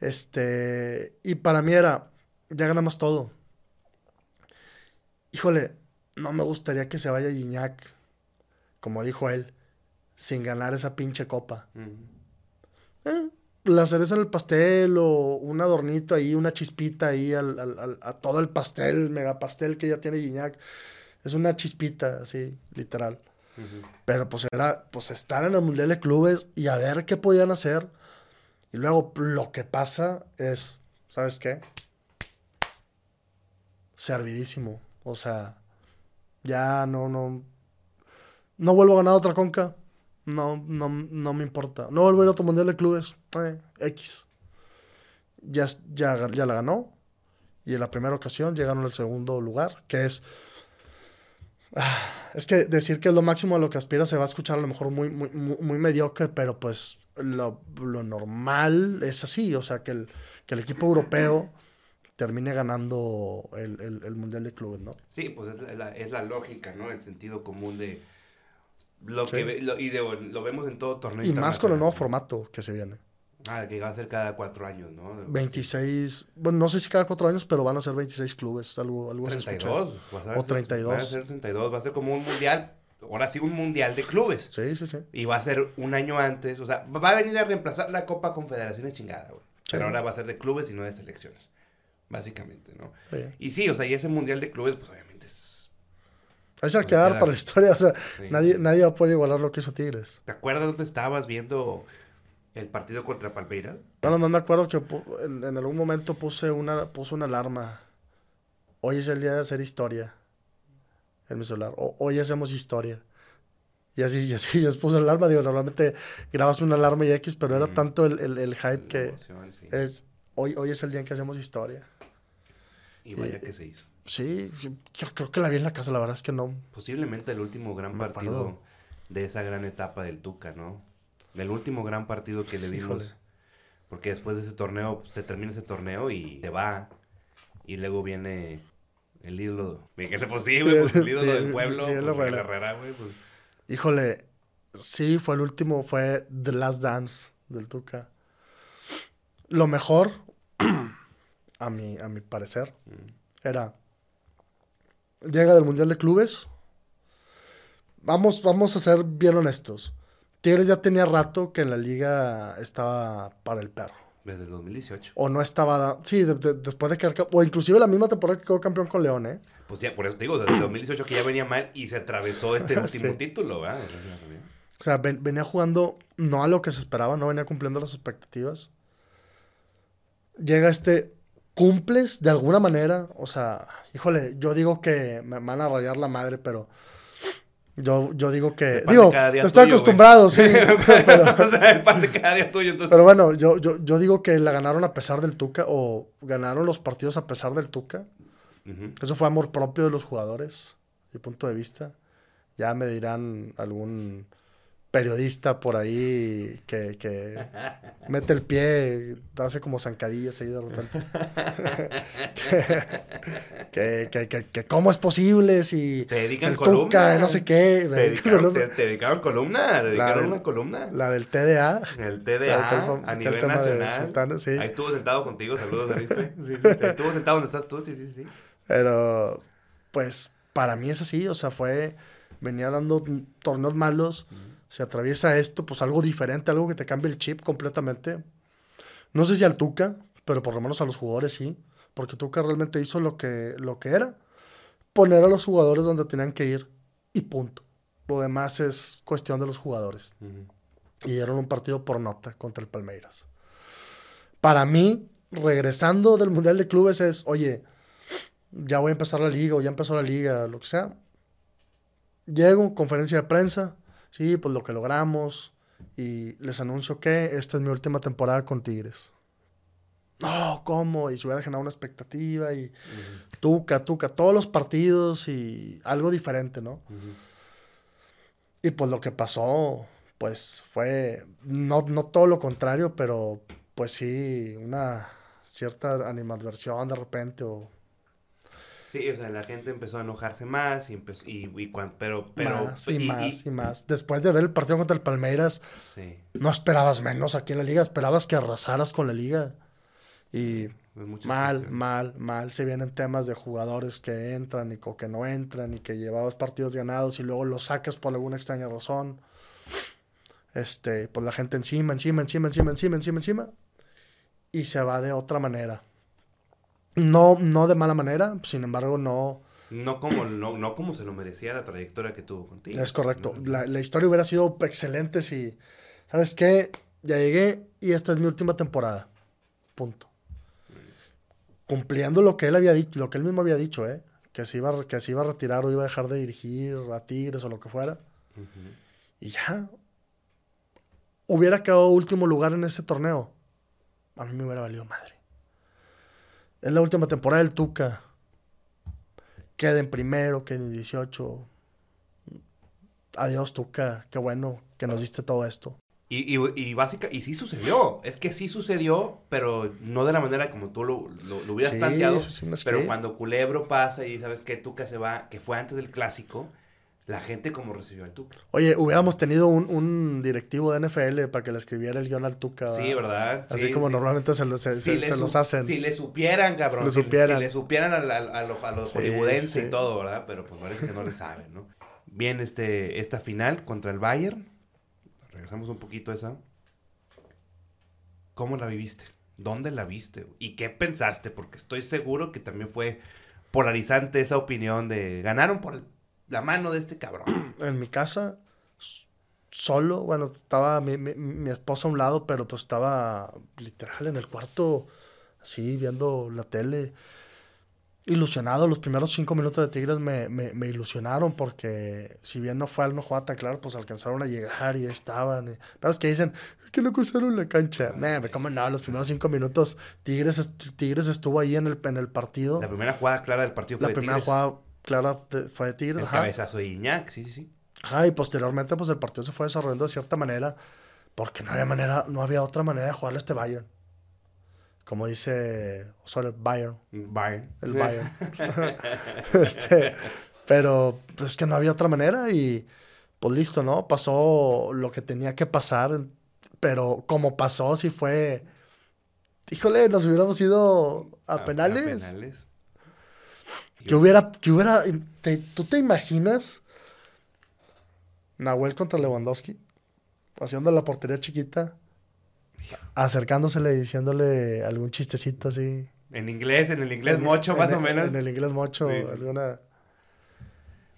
Este, y para mí era, ya ganamos todo. Híjole, no me gustaría que se vaya Gignac, como dijo él, sin ganar esa pinche copa. Eh, la cereza en el pastel o un adornito ahí, una chispita ahí al, al- al- a todo el pastel, mega pastel que ya tiene Gignac. Es una chispita, así, literal. Pero pues era pues estar en el Mundial de Clubes y a ver qué podían hacer. Y luego lo que pasa es, ¿sabes qué? Servidísimo. O sea, ya no, no. No vuelvo a ganar otra conca. No, no, no me importa. No vuelvo a ir a otro Mundial de Clubes. Eh, X. Ya, ya, ya la ganó. Y en la primera ocasión llegaron al segundo lugar, que es es que decir que es lo máximo a lo que aspira se va a escuchar a lo mejor muy, muy, muy, muy mediocre, pero pues lo, lo normal es así, o sea, que el, que el equipo europeo termine ganando el, el- el Mundial de Clubes, ¿no? Sí, pues es la, es la lógica, ¿no? El sentido común de lo Sí. que lo, y de- lo vemos en todo torneo Y más con el nuevo formato que se viene. Ah, que va a ser cada cuatro años, ¿no? 26, bueno, no sé si cada cuatro años, pero van a ser 26 clubes, algo, algo así escuché. 32. va a O 32. Va a ser 32, va a ser como un mundial, ahora sí un mundial de clubes. Sí, sí, sí. Y va a ser un año antes, o sea, va a venir a reemplazar la Copa Confederaciones chingada, güey. Pero ahora va a ser de clubes y no de selecciones, básicamente, ¿no? sí. Y sí, o sea, y ese mundial de clubes, pues obviamente es... Ahí se va a Pues quedar queda- para la historia, o sea, sí. nadie, nadie va a poder igualar lo que hizo Tigres. ¿Te acuerdas dónde estabas viendo el partido contra Palmeiras? Bueno, no me acuerdo que en, en algún momento puse una, puse una alarma. Hoy es el día de hacer historia. En mi celular. O- hoy hacemos historia. Y así, y así, yo puse la alarma. Digo, normalmente grabas una alarma y X, pero era Ujú. tanto el, el- el hype La que emoción, sí. es, hoy, hoy es el día en que hacemos historia. Y vaya eh, que se hizo. Sí, yo creo que la vi en la casa, la verdad es que no. Posiblemente el último gran partido de esa gran etapa del Tuca, ¿no? Del último gran partido que le. Híjole. Porque después de ese torneo, se termina ese torneo y se va. Y luego viene el ídolo. Miguel pues güey, pues el ídolo del pueblo. Miguel pues, Herrera. Herrera, güey. pues. Híjole, sí, fue el último, fue The Last Dance del Tuca. Lo mejor, a mi, a mi parecer, Mm. era, llega del Mundial de Clubes, vamos, vamos a ser bien honestos, Tigres ya tenía rato que en la liga estaba para el perro. Desde el 2018. O no estaba, sí, de- de- después de quedar, ca- o inclusive la misma temporada que quedó campeón con León, ¿eh? Pues ya, por eso te digo, desde el 2018 que ya venía mal y se atravesó este último Sí. título, ¿verdad? O sea, ven- venía jugando no a lo que se esperaba, no venía cumpliendo las expectativas. Llega este, cumples de alguna manera, o sea, híjole, yo digo que me van a rayar la madre, pero yo, yo digo que, digo, te estoy tuyo, güey. acostumbrado, sí, pero, o sea, el pan de cada día tuyo, entonces. pero bueno, yo, yo, yo digo que la ganaron a pesar del Tuca, o ganaron los partidos a pesar del Tuca. Eso fue amor propio de los jugadores, mi punto de vista. Ya me dirán algún periodista por ahí que, que mete el pie, hace como zancadillas ahí de repente. que, que, que, que, cómo es posible si te dedican el columna, Tuca, no sé qué. Te dedicaron, te, te dedicaron columna, dedicaron una columna. La del TDA. El TDA a nivel nacional. Sultana, sí. Ahí estuvo sentado contigo, saludos Arispe. Sí, sí, sí. Estuvo sentado donde estás tú, sí, sí, sí. Pero, pues, para mí es así, o sea, fue, venía dando torneos malos. Uh -huh se atraviesa esto, pues algo diferente, algo que te cambie el chip completamente. No sé si al Tuca, pero por lo menos a los jugadores sí, porque Tuca realmente hizo lo que, lo que era, poner a los jugadores donde tenían que ir y punto. Lo demás es cuestión de los jugadores. Uh -huh. Y dieron un partido por nota contra el Palmeiras. Para mí, regresando del Mundial de Clubes es, oye, ya voy a empezar la liga o ya empezó la liga, lo que sea. Llego, conferencia de prensa, sí, pues lo que logramos. Y les anuncio que esta es mi última temporada con Tigres. No, ¿cómo? Y se hubiera generado una expectativa y uh -huh. tuca, tuca, todos los partidos y algo diferente, ¿no? Uh -huh. Y pues lo que pasó, pues fue, no, no todo lo contrario, pero pues sí, una cierta animadversión de repente o Sí, o sea, la gente empezó a enojarse más y empezó, y, y pero, pero... Más y, y más y, más. Después de ver el partido contra el Palmeiras, sí. no esperabas menos aquí en la liga, esperabas que arrasaras con la liga. Y mal, cuestiones. mal, mal. Se vienen temas de jugadores que entran y que no entran y que llevabas partidos ganados y luego los sacas por alguna extraña razón. Este, pues la gente encima, encima, encima, encima, encima, encima, encima. Y se va de otra manera. No, no de mala manera, sin embargo, no. No como, no, no como se lo merecía la trayectoria que tuvo contigo. Es correcto. ¿no? La, la, historia hubiera sido excelente si. ¿Sabes qué? Ya llegué y esta es mi última temporada. Punto. Cumpliendo lo que él había dicho, lo que él mismo había dicho, ¿eh? Que se iba, que se iba a retirar o iba a dejar de dirigir a Tigres o lo que fuera. Uh -huh. Y ya. Hubiera quedado último lugar en ese torneo. A mí me hubiera valido madre. Es la última temporada del Tuca. Queda en primero, queda en 18. Adiós, Tuca. Qué bueno que nos diste todo esto. Y, y, y básica, y sí sucedió. Es que sí sucedió, pero no de la manera como tú lo, lo, lo hubieras sí, planteado. Sí pero que... cuando Culebro pasa y sabes que Tuca se va, que fue antes del clásico, la gente como recibió al Tuca. Oye, hubiéramos tenido un, un, directivo de NFL para que le escribiera el guion al Tuca. Sí, ¿verdad? Así sí, como sí. normalmente se, lo, se, si se, se los hacen. Si le supieran, cabrón. Le si, supieran. Si, le supieran a, a, a, los, a los hollywoodenses y todo, ¿verdad? Pero pues parece que no le saben, ¿no? Bien, este, esta final contra el Bayern. Regresamos un poquito a esa. ¿Cómo la viviste? ¿Dónde la viste? ¿Y qué pensaste? Porque estoy seguro que también fue polarizante esa opinión de ganaron por la mano de este cabrón. En mi casa, solo, bueno, estaba mi, mi, mi, esposa a un lado, pero pues estaba literal en el cuarto, así, viendo la tele. Ilusionado, los primeros cinco minutos de Tigres me, me, me ilusionaron porque si bien no fue no jugaba tan claro, pues alcanzaron a llegar y estaban. Y, ¿Sabes que dicen? Que no cruzaron la cancha. Nah, ¿cómo no? Los primeros cinco minutos Tigres, Tigres estuvo ahí en el, en el partido. La primera jugada clara del partido fue La de primera Tigres. jugada clara fue de Tigres. El ajá. cabezazo de Iñak, sí, sí, sí. Ajá, y posteriormente pues el partido se fue desarrollando de cierta manera porque no había manera, no había otra manera de jugarle a este Bayern. Como dice Osorio, Bayern. Bayern. El Bayern. este, pero pues, es que no había otra manera y pues listo, ¿no? Pasó lo que tenía que pasar, pero como pasó, sí fue... Híjole, nos hubiéramos ido a, a penales. A penales. Que hubiera, que hubiera, te, ¿tú te imaginas Nahuel contra Lewandowski? Haciendo la portería chiquita, acercándosele y diciéndole algún chistecito así. En inglés, en el inglés en, mocho, en, más en, o menos. En el inglés mocho, sí, sí. alguna...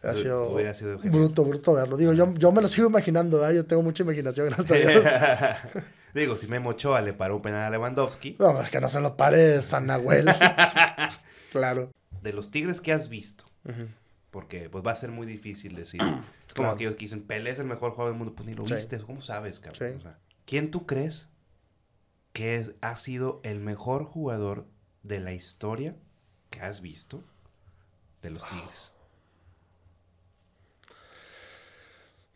Ha sido, sido bruto, bruto verlo. Digo, yo, yo me lo sigo imaginando, ¿eh? yo tengo mucha imaginación, gracias a Dios. Digo, si Memo Ochoa le paró un penal a Lewandowski. No, es que no se lo pare San Nahuel. claro de los Tigres que has visto, uh -huh. porque pues va a ser muy difícil decir, como aquellos que dicen, Pelé es el mejor jugador del mundo, pues ni lo sí. viste, ¿cómo sabes, cabrón? Sí. O sea, ¿Quién tú crees que es, ha sido el mejor jugador de la historia que has visto de los Tigres?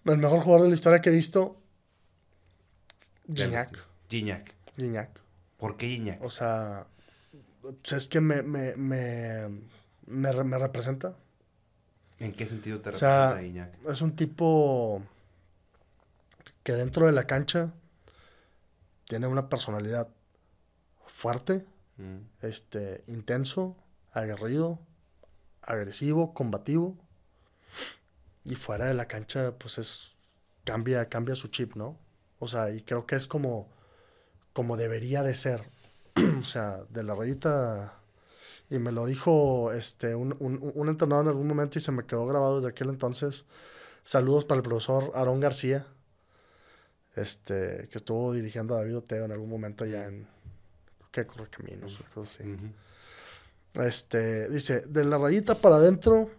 El mejor jugador de la historia que he visto, Gignac. Gignac. Gignac. ¿Por qué Gignac? O sea, es que me, me, me, me, me representa. ¿En qué sentido te O sea, representa Gignac? es un tipo que dentro de la cancha tiene una personalidad fuerte, Mm. este, intenso, aguerrido, agresivo, combativo. Y fuera de la cancha, pues es. cambia, cambia su chip, ¿no? O sea, y creo que es como. como debería de ser. o sea, de la rayita. Y me lo dijo este, un, un, un entrenador en algún momento y se me quedó grabado desde aquel entonces. Saludos para el profesor Aarón García, este, que estuvo dirigiendo a David Oteo en algún momento ya en, ¿qué? Correcaminos, o cosas así. Ujú. Este, dice, de la rayita para adentro,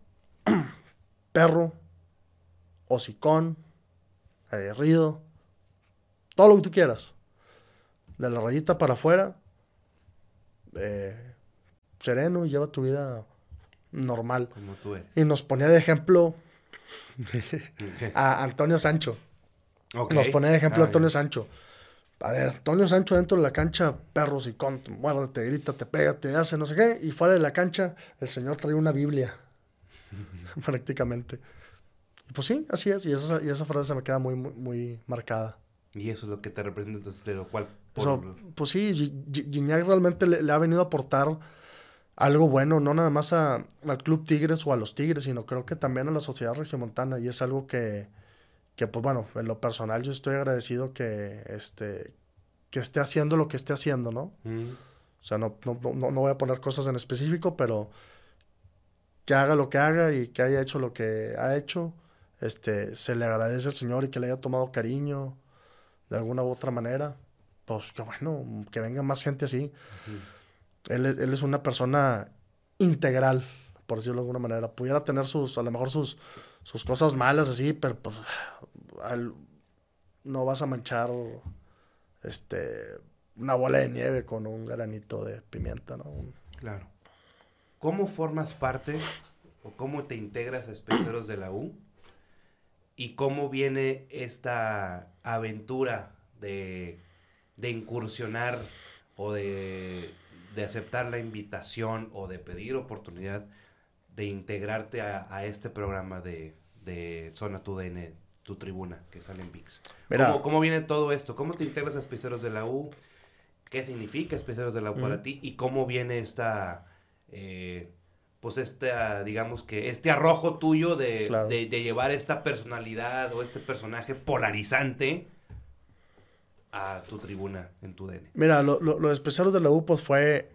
perro, hocicón, aguerrido, todo lo que tú quieras. De la rayita para afuera, eh, sereno y lleva tu vida normal. Como tú eres. Y nos ponía de ejemplo a Antonio Sancho. Nos ponía de ejemplo Ah, a Antonio ya. Sancho. A ver, Antonio Sancho dentro de la cancha, perros y con, bueno, te grita, te pega, te hace no sé qué. Y fuera de la cancha, el señor trae una Biblia. prácticamente. Y pues sí, así es. Y, eso, y esa frase se me queda muy, muy, muy marcada. Y eso es lo que te representa, entonces, de lo cual... por- pues sí, Gi- Gi- Gignac realmente le, le ha venido a aportar algo bueno, no nada más a- al Club Tigres o a los Tigres, sino creo que también a la sociedad regiomontana. Y es algo que, que, pues bueno, en lo personal yo estoy agradecido que, este, que esté haciendo lo que esté haciendo, ¿no? Mm. O sea, no, no, no, no voy a poner cosas en específico, pero que haga lo que haga y que haya hecho lo que ha hecho, este, se le agradece al Señor y que le haya tomado cariño de alguna u otra manera. Pues que bueno, que venga más gente así. Él, es- él es una persona integral, por decirlo de alguna manera. Pudiera tener sus, a lo mejor sus, sus cosas malas así, pero pues al- no vas a manchar este una bola de nieve con un granito de pimienta, ¿no? Claro. ¿Cómo formas parte o cómo te integras a Especeros de la U? ¿Y cómo viene esta aventura de, de incursionar o de, de aceptar la invitación o de pedir oportunidad de integrarte a, a este programa de, de Zona Tu DN, tu tribuna, que sale en VIX? ¿Cómo, cómo viene todo esto? ¿Cómo te integras a Especeros de la U? ¿Qué significa Especeros de la U para Ujú. ti? ¿Y cómo viene esta, eh, pues esta, digamos que, este arrojo tuyo de, Claro. de, de llevar esta personalidad o este personaje polarizante a tu tribuna en tu DN? Mira, lo, lo, lo de la U pues fue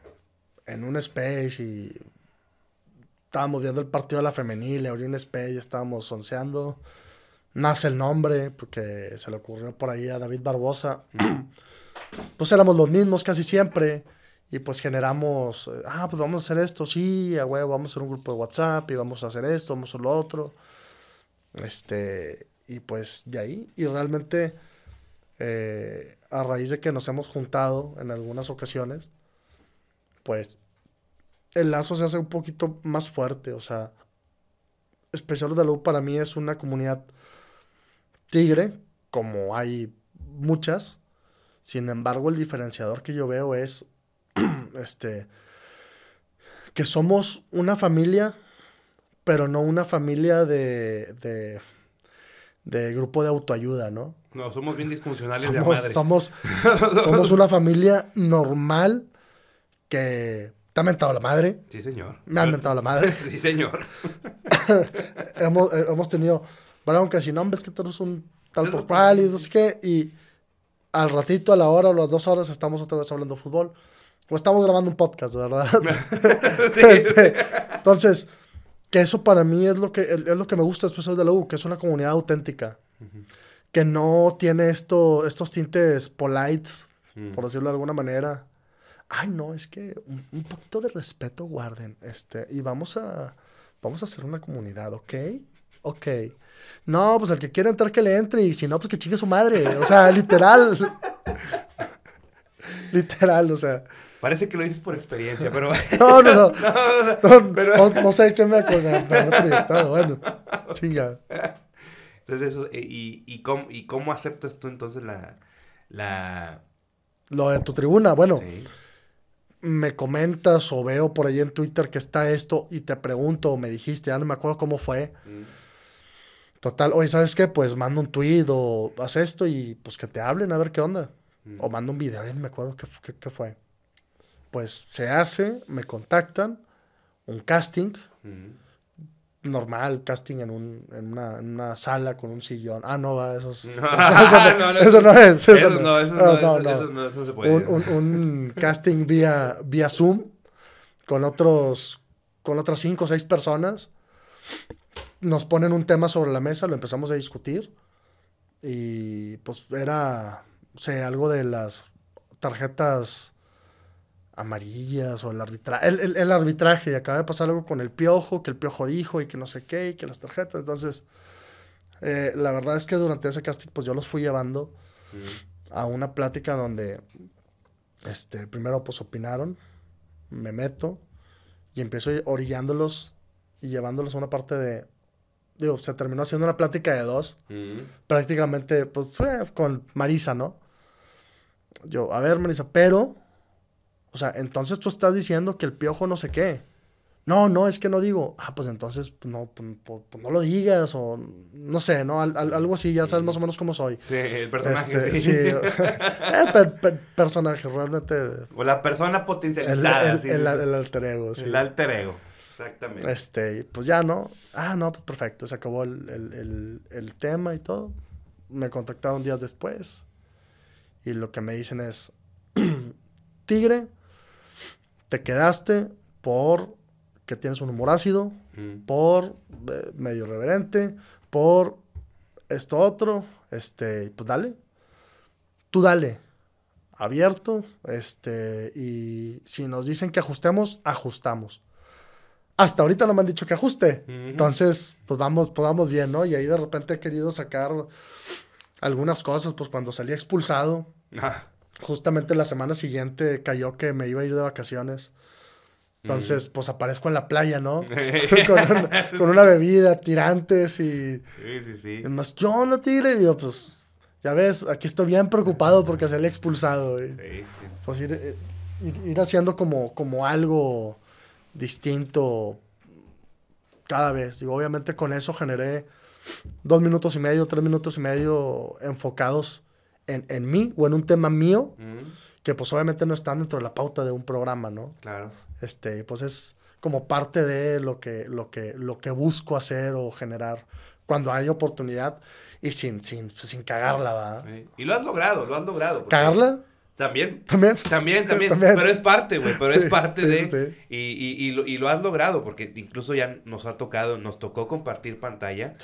en un space y estábamos viendo el partido de la femenil, abrí un space y estábamos onceando. Nace el nombre porque se le ocurrió por ahí a David Barbosa. pues éramos los mismos casi siempre y pues generamos, eh, ah, pues vamos a hacer esto, sí, a huevo, vamos a hacer un grupo de WhatsApp y vamos a hacer esto, vamos a hacer lo otro. Este, y pues de ahí, y realmente eh, a raíz de que nos hemos juntado en algunas ocasiones, pues el lazo se hace un poquito más fuerte, o sea, Especiales de la para mí es una comunidad tigre, como hay muchas, sin embargo el diferenciador que yo veo es, este, que somos una familia, pero no una familia de, de grupo de autoayuda, ¿no? No, somos bien disfuncionales de madre. somos, somos una familia normal que te ha mentado la madre. Sí, señor. Me han mentado la madre. Sí, señor. hemos, eh, hemos tenido broncas y nombres que eres un tal por cual y no sé qué. Y al ratito, a la hora o las dos horas, estamos otra vez hablando de fútbol. O estamos grabando un podcast, ¿verdad? Sí. Este, entonces, que eso para mí es lo que, es lo que me gusta después de la U, que es una comunidad auténtica. Que no tiene esto, estos tintes polites, Mm. por decirlo de alguna manera. Ay, no, es que un, un poquito de respeto guarden. Este, y vamos a, vamos a hacer una comunidad, ¿ok? Ok. No, pues el que quiera entrar que le entre y si no, pues que chingue su madre. O sea, literal. literal, o sea. Parece que lo dices por experiencia, pero... No, no, no. No, No, no, no sé qué me acordé, pero me he proyectado, bueno. Chinga. Entonces eso, eh, y, y, cómo, y cómo aceptas tú entonces la... la... Lo de tu tribuna, bueno, Sí. me comentas o veo por ahí en Twitter que está esto y te pregunto o me dijiste, ya no me acuerdo cómo fue. Mm. Total, oye, ¿sabes qué? Pues manda un tweet o haz esto y pues que te hablen a ver qué onda. Mm. O manda un video, ya no me acuerdo qué, qué- qué fue. Pues se hace, me contactan, un casting, normal, casting en, un, en, una, en una sala con un sillón. Ah, no, va, eso, es- No, eso, no, eso no es. Eso, no, eso No, se puede. Un, un- un casting vía, vía Zoom con otros con otras cinco o seis personas. Nos ponen un tema sobre la mesa, lo empezamos a discutir. Y pues era, o sea, algo de las tarjetas amarillas o el arbitraje. El, el- el arbitraje, y acaba de pasar algo con el piojo, que el piojo dijo y que no sé qué, y que las tarjetas. Entonces, eh, la verdad es que durante ese casting, pues yo los fui llevando Mm. a una plática donde este, primero pues opinaron, me meto y empiezo orillándolos y llevándolos a una parte de, digo, se terminó haciendo una plática de dos, Mm. prácticamente pues fue con Marisa, ¿no? Yo, a ver Marisa, pero, o sea, entonces tú estás diciendo que el piojo no sé qué. No, no, es que no digo. Ah, pues entonces pues, no, pues, pues, pues, no lo digas o no sé, ¿no? Al- al- algo así, ya sabes más o menos cómo soy. Sí, el personaje, Este, sí. sí. Eh, per- per- personaje, realmente. O la persona potencializada. el, sí, el- alter ego, sí. El alter ego. Exactamente. Este, pues ya, ¿no? Ah, no, pues perfecto. Se acabó el, el- el- el tema y todo. Me contactaron días después. Y lo que me dicen es: Tigre, te quedaste por que tienes un humor ácido, Mm. por eh, medio reverente, por esto otro, este, pues dale. Tú dale. Abierto, este, y si nos dicen que ajustemos, ajustamos. Hasta ahorita no me han dicho que ajuste. Entonces, pues vamos, pues vamos bien, ¿no? Y ahí de repente he querido sacar algunas cosas, pues cuando salí expulsado, Ah, justamente la semana siguiente cayó que me iba a ir de vacaciones. Entonces, pues aparezco en la playa, ¿no? con, un- con una bebida, tirantes y... sí, sí, sí. y más, ¿qué onda, tigre? Y yo, pues, ya ves, aquí estoy bien preocupado porque salí expulsado. y, Sí, sí. pues ir, eh, ir, ir haciendo como, como algo distinto cada vez. Digo, obviamente con eso generé dos minutos y medio, tres minutos y medio enfocados en, en mí o en un tema mío Mm, que pues obviamente no están dentro de la pauta de un programa, ¿no? Claro. Este, pues es como parte de lo que, lo que, lo que busco hacer o generar cuando hay oportunidad y sin, sin, sin cagarla. Sí. Y lo has logrado, lo has logrado. ¿Cagarla? También. También. También, también. Pero es parte, güey. Pero es parte sí, de. sí. Y, y, y, lo, y lo has logrado, porque incluso ya nos ha tocado, nos tocó compartir pantalla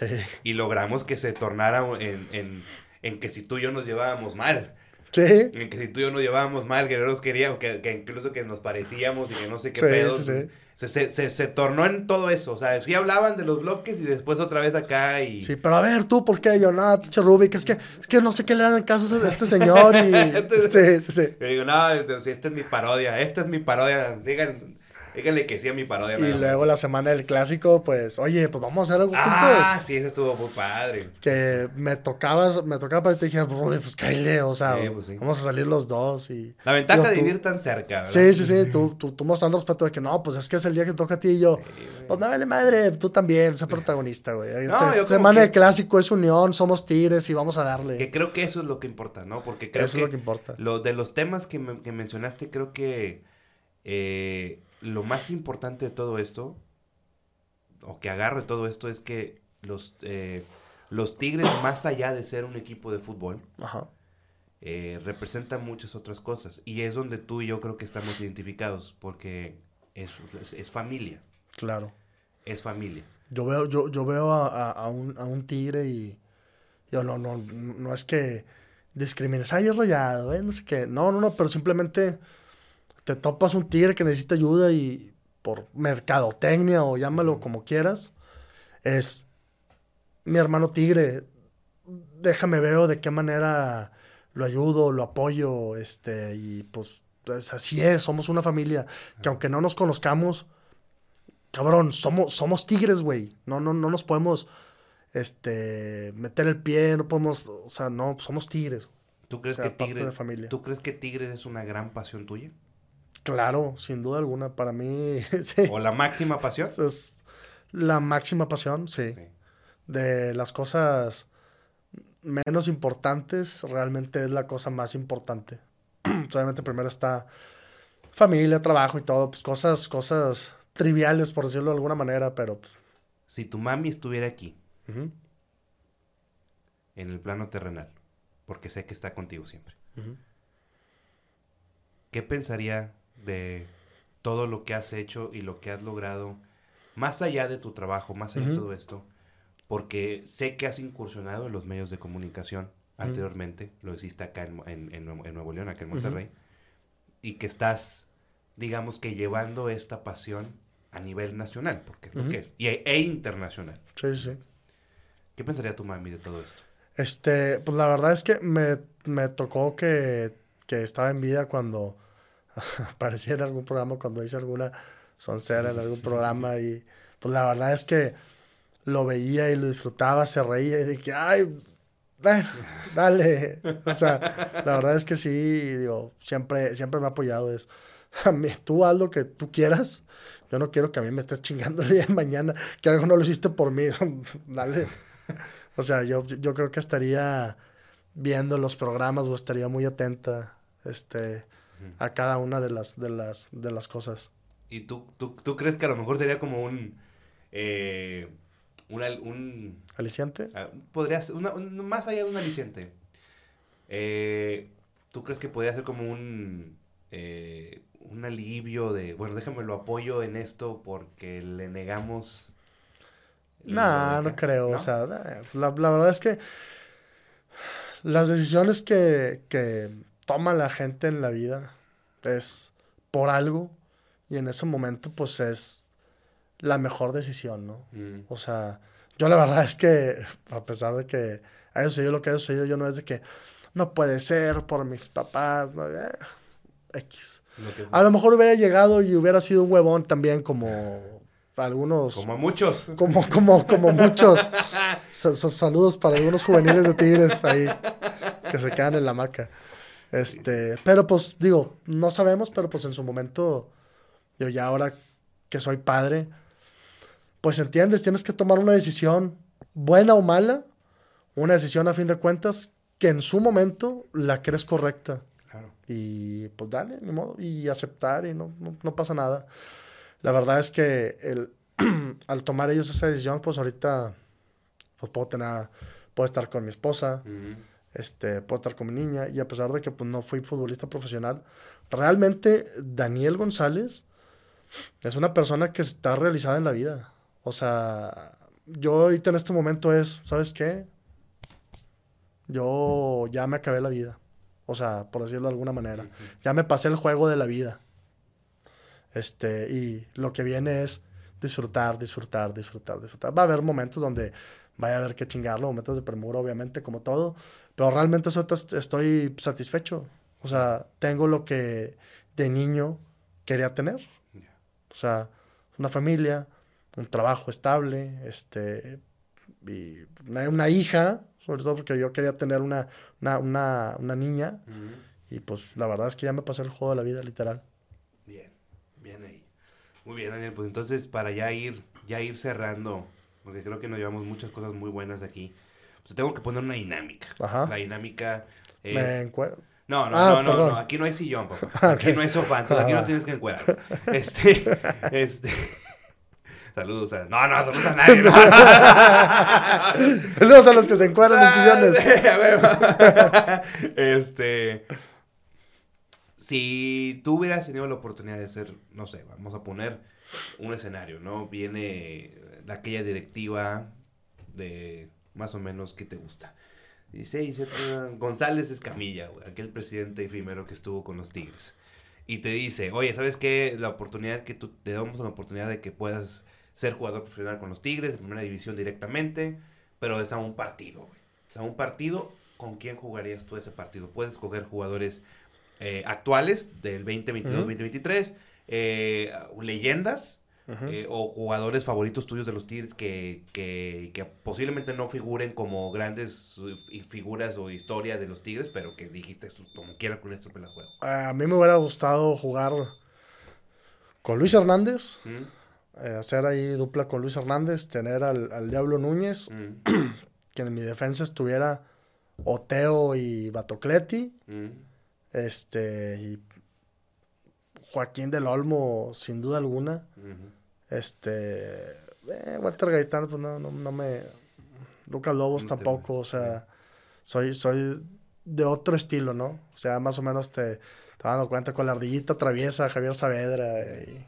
y logramos que se tornara en, en, en que si tú y yo nos llevábamos mal. Sí. En que si tú y yo nos llevábamos mal, que no nos queríamos, que, que incluso que nos parecíamos y que no sé qué Sí, pedo. sí, sí. Se, se, se, se tornó en todo eso. O sea, sí hablaban de los bloques y después otra vez acá y. Sí, pero a ver, tú, ¿por qué? Yo, no, pinche Rubik, es que, es que no sé qué le dan caso a este señor y... sí, sí, sí. Yo digo, no, este, si esta es mi parodia, esta es mi parodia. Digan, díganle que sí a mi parodia. Y luego la semana del clásico, pues, oye, pues vamos a hacer algo Ah, juntos. sí, ese estuvo muy padre. Que me tocaba, me tocaba, y te dije, Rubik, pues, cállate, o sea, Sí, pues, sí. vamos a salir los dos y... La ventaja Digo, de vivir tan cerca, ¿verdad? Sí, sí, sí, tú, tú, tú mostrando respeto de que no, pues es que es el día que toca a ti y yo, pues me vale madre, tú también, sé protagonista, güey. No, como semana que- de clásico es unión, somos tigres y vamos a darle. Que creo que eso es lo que importa, ¿no? Porque creo Eso que, es lo que importa. lo de los temas que, me- que mencionaste, creo que eh, lo más importante de todo esto, o que agarre todo esto, es que los, eh, los Tigres, más allá de ser un equipo de fútbol, Ajá. eh, representan muchas otras cosas. Y es donde tú y yo creo que estamos identificados, porque es, es, es familia, Claro. es familia. Yo veo, yo, yo veo a, a- a un, a un tigre y yo no, no, no es que discrimines, ay, es rayado, ¿eh? no sé qué. No, no, no, pero simplemente te topas un tigre que necesita ayuda y por mercadotecnia o llámalo como quieras, es mi hermano tigre, déjame veo de qué manera lo ayudo, lo apoyo, este, y pues, pues así es, somos una familia que aunque no nos conozcamos, cabrón, somos, somos tigres, güey. No, no, no nos podemos este, meter el pie, no podemos, o sea, no, somos tigres. ¿Tú crees, O sea, que Tigres, de familia. ¿Tú crees que Tigres es una gran pasión tuya? Claro, sin duda alguna, para mí, sí. ¿O la máxima pasión? Es la máxima pasión, sí. Sí. De las cosas menos importantes, realmente es la cosa más importante. Obviamente primero está familia, trabajo y todo, pues cosas, cosas triviales, por decirlo de alguna manera, pero... pues, Si tu mami estuviera aquí, en el plano terrenal, porque sé que está contigo siempre. ¿qué pensaría de todo lo que has hecho y lo que has logrado, más allá de tu trabajo, más allá de todo esto? Porque sé que has incursionado en los medios de comunicación anteriormente, lo hiciste acá en, en- en Nuevo- en Nuevo León, acá en. Monterrey, y que estás, digamos que llevando esta pasión a nivel nacional, porque es lo que es, y, e internacional. Sí, sí. ¿Qué pensaría tu mami de todo esto? Este, pues la verdad es que me, me tocó que, que estaba en vida cuando aparecía en algún programa, cuando hice alguna soncera en algún programa y pues la verdad es que lo veía y lo disfrutaba, se reía y dije, ay, bueno, dale. O sea, la verdad es que sí, digo, siempre, siempre me ha apoyado eso. A mí, tú haz lo que tú quieras. Yo no quiero que a mí me estés chingando el día de mañana, que algo no lo hiciste por mí. dale. O sea, yo, yo creo que estaría viendo los programas o estaría muy atenta este, a cada una de las, de las, de las cosas. ¿Y tú, tú, tú crees que a lo mejor sería como un... eh, una- un ¿Aliciente? ah, podría ser, una- un- más allá de un aliciente. eh, ¿Tú crees que podría ser como un... eh, un alivio de... Bueno, déjame lo apoyo en esto porque le negamos... lo No, de no acá", creo. ¿no? O sea, la, la verdad es que las decisiones que, que toma la gente en la vida es por algo y en ese momento pues es la mejor decisión, ¿no? Mm, O sea, yo la verdad es que a pesar de que haya sucedido lo que haya sucedido, yo no es de que no puede ser por mis papás, no, eh, X. lo que- A lo mejor hubiera llegado y hubiera sido un huevón también como algunos como a muchos. como, como, como muchos. Sa- sa- saludos para algunos juveniles de Tigres ahí que se quedan en la hamaca. Este, pero pues digo, no sabemos, pero pues en su momento, yo ya ahora que soy padre, pues entiendes, tienes que tomar una decisión, buena o mala, una decisión a fin de cuentas que en su momento la crees correcta. Claro. Y pues dale, ni modo, y aceptar y no, no, no pasa nada. La verdad es que el, al tomar ellos esa decisión, pues ahorita pues puedo tener, puedo estar con mi esposa, este, puedo estar con mi niña, y a pesar de que pues no fui futbolista profesional, realmente Daniel González es una persona que está realizada en la vida. O sea, yo ahorita en este momento es, ¿sabes qué? Yo ya me acabé la vida. O sea, por decirlo de alguna manera. Ya me pasé el juego de la vida. Este, y lo que viene es disfrutar, disfrutar, disfrutar, disfrutar. Va a haber momentos donde vaya a haber que chingarlo, momentos de premura, obviamente, como todo. Pero realmente eso estoy satisfecho. O sea, tengo lo que de niño quería tener. O sea, una familia, un trabajo estable, este, y una, una hija, sobre todo porque yo quería tener una, una, una, una niña. Mm. Y pues la verdad es que ya me pasé el juego de la vida, literal. Bien, bien ahí. Muy bien, Daniel. Pues entonces, para ya ir, ya ir cerrando, porque creo que nos llevamos muchas cosas muy buenas de aquí. Tengo que poner una dinámica. Ajá. La dinámica es. Me encuentro. No, no, Ah, no, no, no, Aquí no hay sillón, papá. Ah, Aquí no hay sofá, entonces aquí no Ah. tienes que encuerar. Este, este. Saludos a. No, no, saludos a nadie. no. Saludos a los que se encuentran en sillones. A ver, este. Si tú hubieras tenido la oportunidad de ser, no sé, vamos a poner un escenario, ¿no? Viene aquella directiva de más o menos que te gusta. Dice, dice uh, González Escamilla, güey, aquel presidente efímero que estuvo con los Tigres. Y te dice, oye, ¿sabes qué? La oportunidad que tú te damos la oportunidad de que puedas ser jugador profesional con los Tigres, de primera división directamente, pero es a un partido, güey. Es a un partido, ¿con quién jugarías tú ese partido? Puedes escoger jugadores eh, actuales del 2022-2023, eh, leyendas, eh, o jugadores favoritos tuyos de los Tigres que, que, que posiblemente no figuren como grandes eh, figuras o historias de los Tigres, pero que dijiste, como quiera con esto me la juego. A mí me hubiera gustado jugar con Luis Hernández, eh, hacer ahí dupla con Luis Hernández, tener al, al Diablo Núñez, que en mi defensa estuviera Oteo y Batocleti, este, y Joaquín del Olmo, sin duda alguna. Este. Eh, Walter Gaitán, pues no, no, no me. Lucas Lobos tampoco, o sea. Soy, soy de otro estilo, ¿no? O sea, más o menos te, te dando cuenta con la ardillita traviesa, Javier Saavedra y.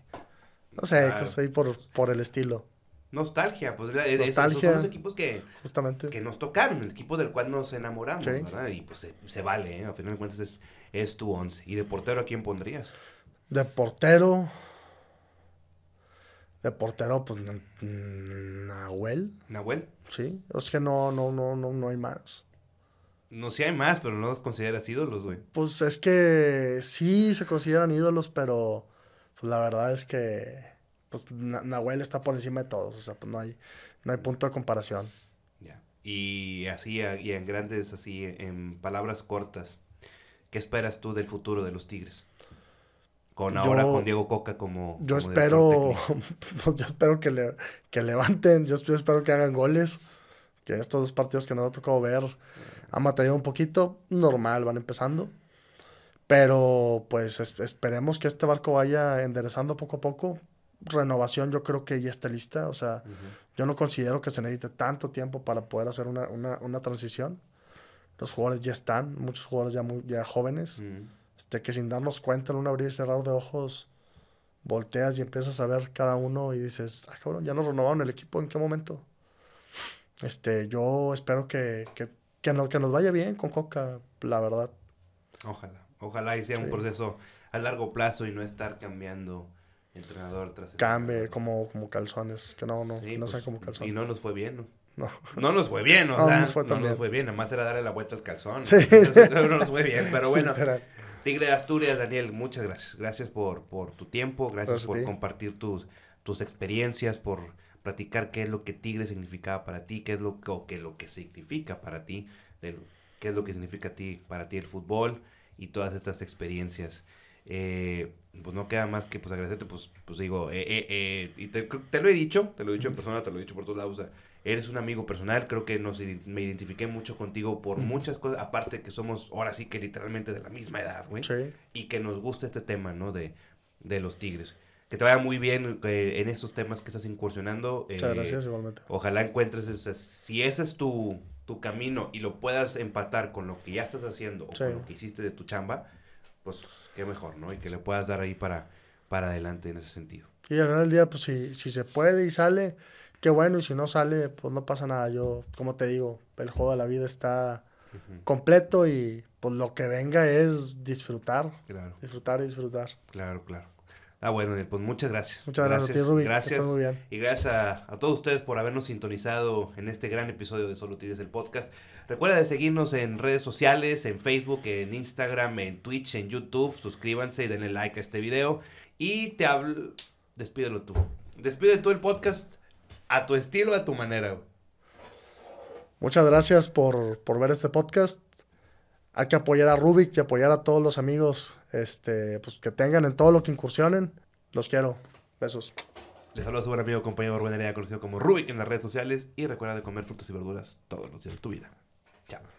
No sé, claro. pues ahí por, por el estilo. Nostalgia, pues Nostalgia, esos son los equipos que, justamente. que nos tocaron, el equipo del cual nos enamoramos, ¿verdad? Y pues se, se vale, ¿eh? Al final de cuentas es, es tu once. ¿Y de portero a quién pondrías? De portero. De portero, pues Nahuel. ¿Nahuel? Sí. Es que no, no, no, no, no hay más. No, sí hay más, pero no los consideras ídolos, güey. Pues es que sí se consideran ídolos, pero pues la verdad es que pues Nahuel está por encima de todos. O sea, pues no hay, no hay punto de comparación. Ya. Y así, y en grandes, así, en palabras cortas, ¿qué esperas tú del futuro de los Tigres? Con ahora con Diego Coca como. Yo espero. yo espero que, le, que levanten. Yo, espero que hagan goles. Que estos dos partidos que nos ha tocado ver han batallado un poquito. Normal, van empezando. Pero pues esperemos que este barco vaya enderezando poco a poco. Renovación yo creo que ya está lista. O sea, yo no considero que se necesite tanto tiempo para poder hacer una, una, una transición. Los jugadores ya están, muchos jugadores ya, muy, ya jóvenes este, que sin darnos cuenta en un abrir y cerrar de ojos volteas y empiezas a ver cada uno y dices, ah, cabrón, ya nos renovaron el equipo, ¿en qué momento? Este, yo espero que, que, que, no, que nos vaya bien con Coca, la verdad. Ojalá, ojalá y sea un proceso a largo plazo y no estar cambiando entrenador tras Cambie como, como calzones, que no, no, no pues, sean como calzones. Y no nos fue bien, ¿no? No. no nos fue bien, ¿no? No, nos fue, no nos fue bien, nada más era darle la vuelta al calzón. Sí. No nos fue bien, pero bueno. Tigre de Asturias, Daniel, muchas gracias. Gracias por, por tu tiempo, gracias, gracias por compartir tus, tus experiencias, por platicar qué es lo que Tigre significaba para ti, qué es lo que, o qué lo que significa para ti, qué es lo que significa ti, para ti el fútbol y todas estas experiencias. Eh, pues no queda más que pues agradecerte, pues, pues digo, eh, eh, eh y te, te, lo he dicho, te lo he dicho en persona, te lo he dicho por todos lados, o sea, eres un amigo personal, creo que nos, me identifiqué mucho contigo por muchas cosas, aparte que somos ahora sí que literalmente de la misma edad, güey. Sí. Y que nos gusta este tema, ¿no? De, de los tigres. Que te vaya muy bien eh, en esos temas que estás incursionando. Muchas eh, gracias, igualmente. Ojalá encuentres, ese, si ese es tu, tu camino y lo puedas empatar con lo que ya estás haciendo o con lo que hiciste de tu chamba, pues qué mejor, ¿no? Y que le puedas dar ahí para, para adelante en ese sentido. Y al final del día, pues si, si se puede y sale, qué bueno, y si no sale, pues no pasa nada. Yo, como te digo, el juego de la vida está completo y pues lo que venga es disfrutar. Claro. Disfrutar y disfrutar. Claro, claro. Ah, bueno, pues muchas gracias. Muchas gracias, gracias a ti, Rubí. Gracias. muy bien. Y gracias a, a, todos ustedes por habernos sintonizado en este gran episodio de Solo Tires el Podcast. Recuerda de seguirnos en redes sociales, en Facebook, en Instagram, en Twitch, en YouTube. Suscríbanse y denle like a este video. Y te hablo... Despídelo tú. Despide tú el podcast a tu estilo, a tu manera. Muchas gracias por, por, ver este podcast. Hay que apoyar a Rubik y apoyar a todos los amigos este, pues, que tengan en todo lo que incursionen. Los quiero. Besos. Les saludo a su buen amigo, compañero Rubén conocido como Rubik en las redes sociales. Y recuerda de comer frutas y verduras todos los días de tu vida. Chao.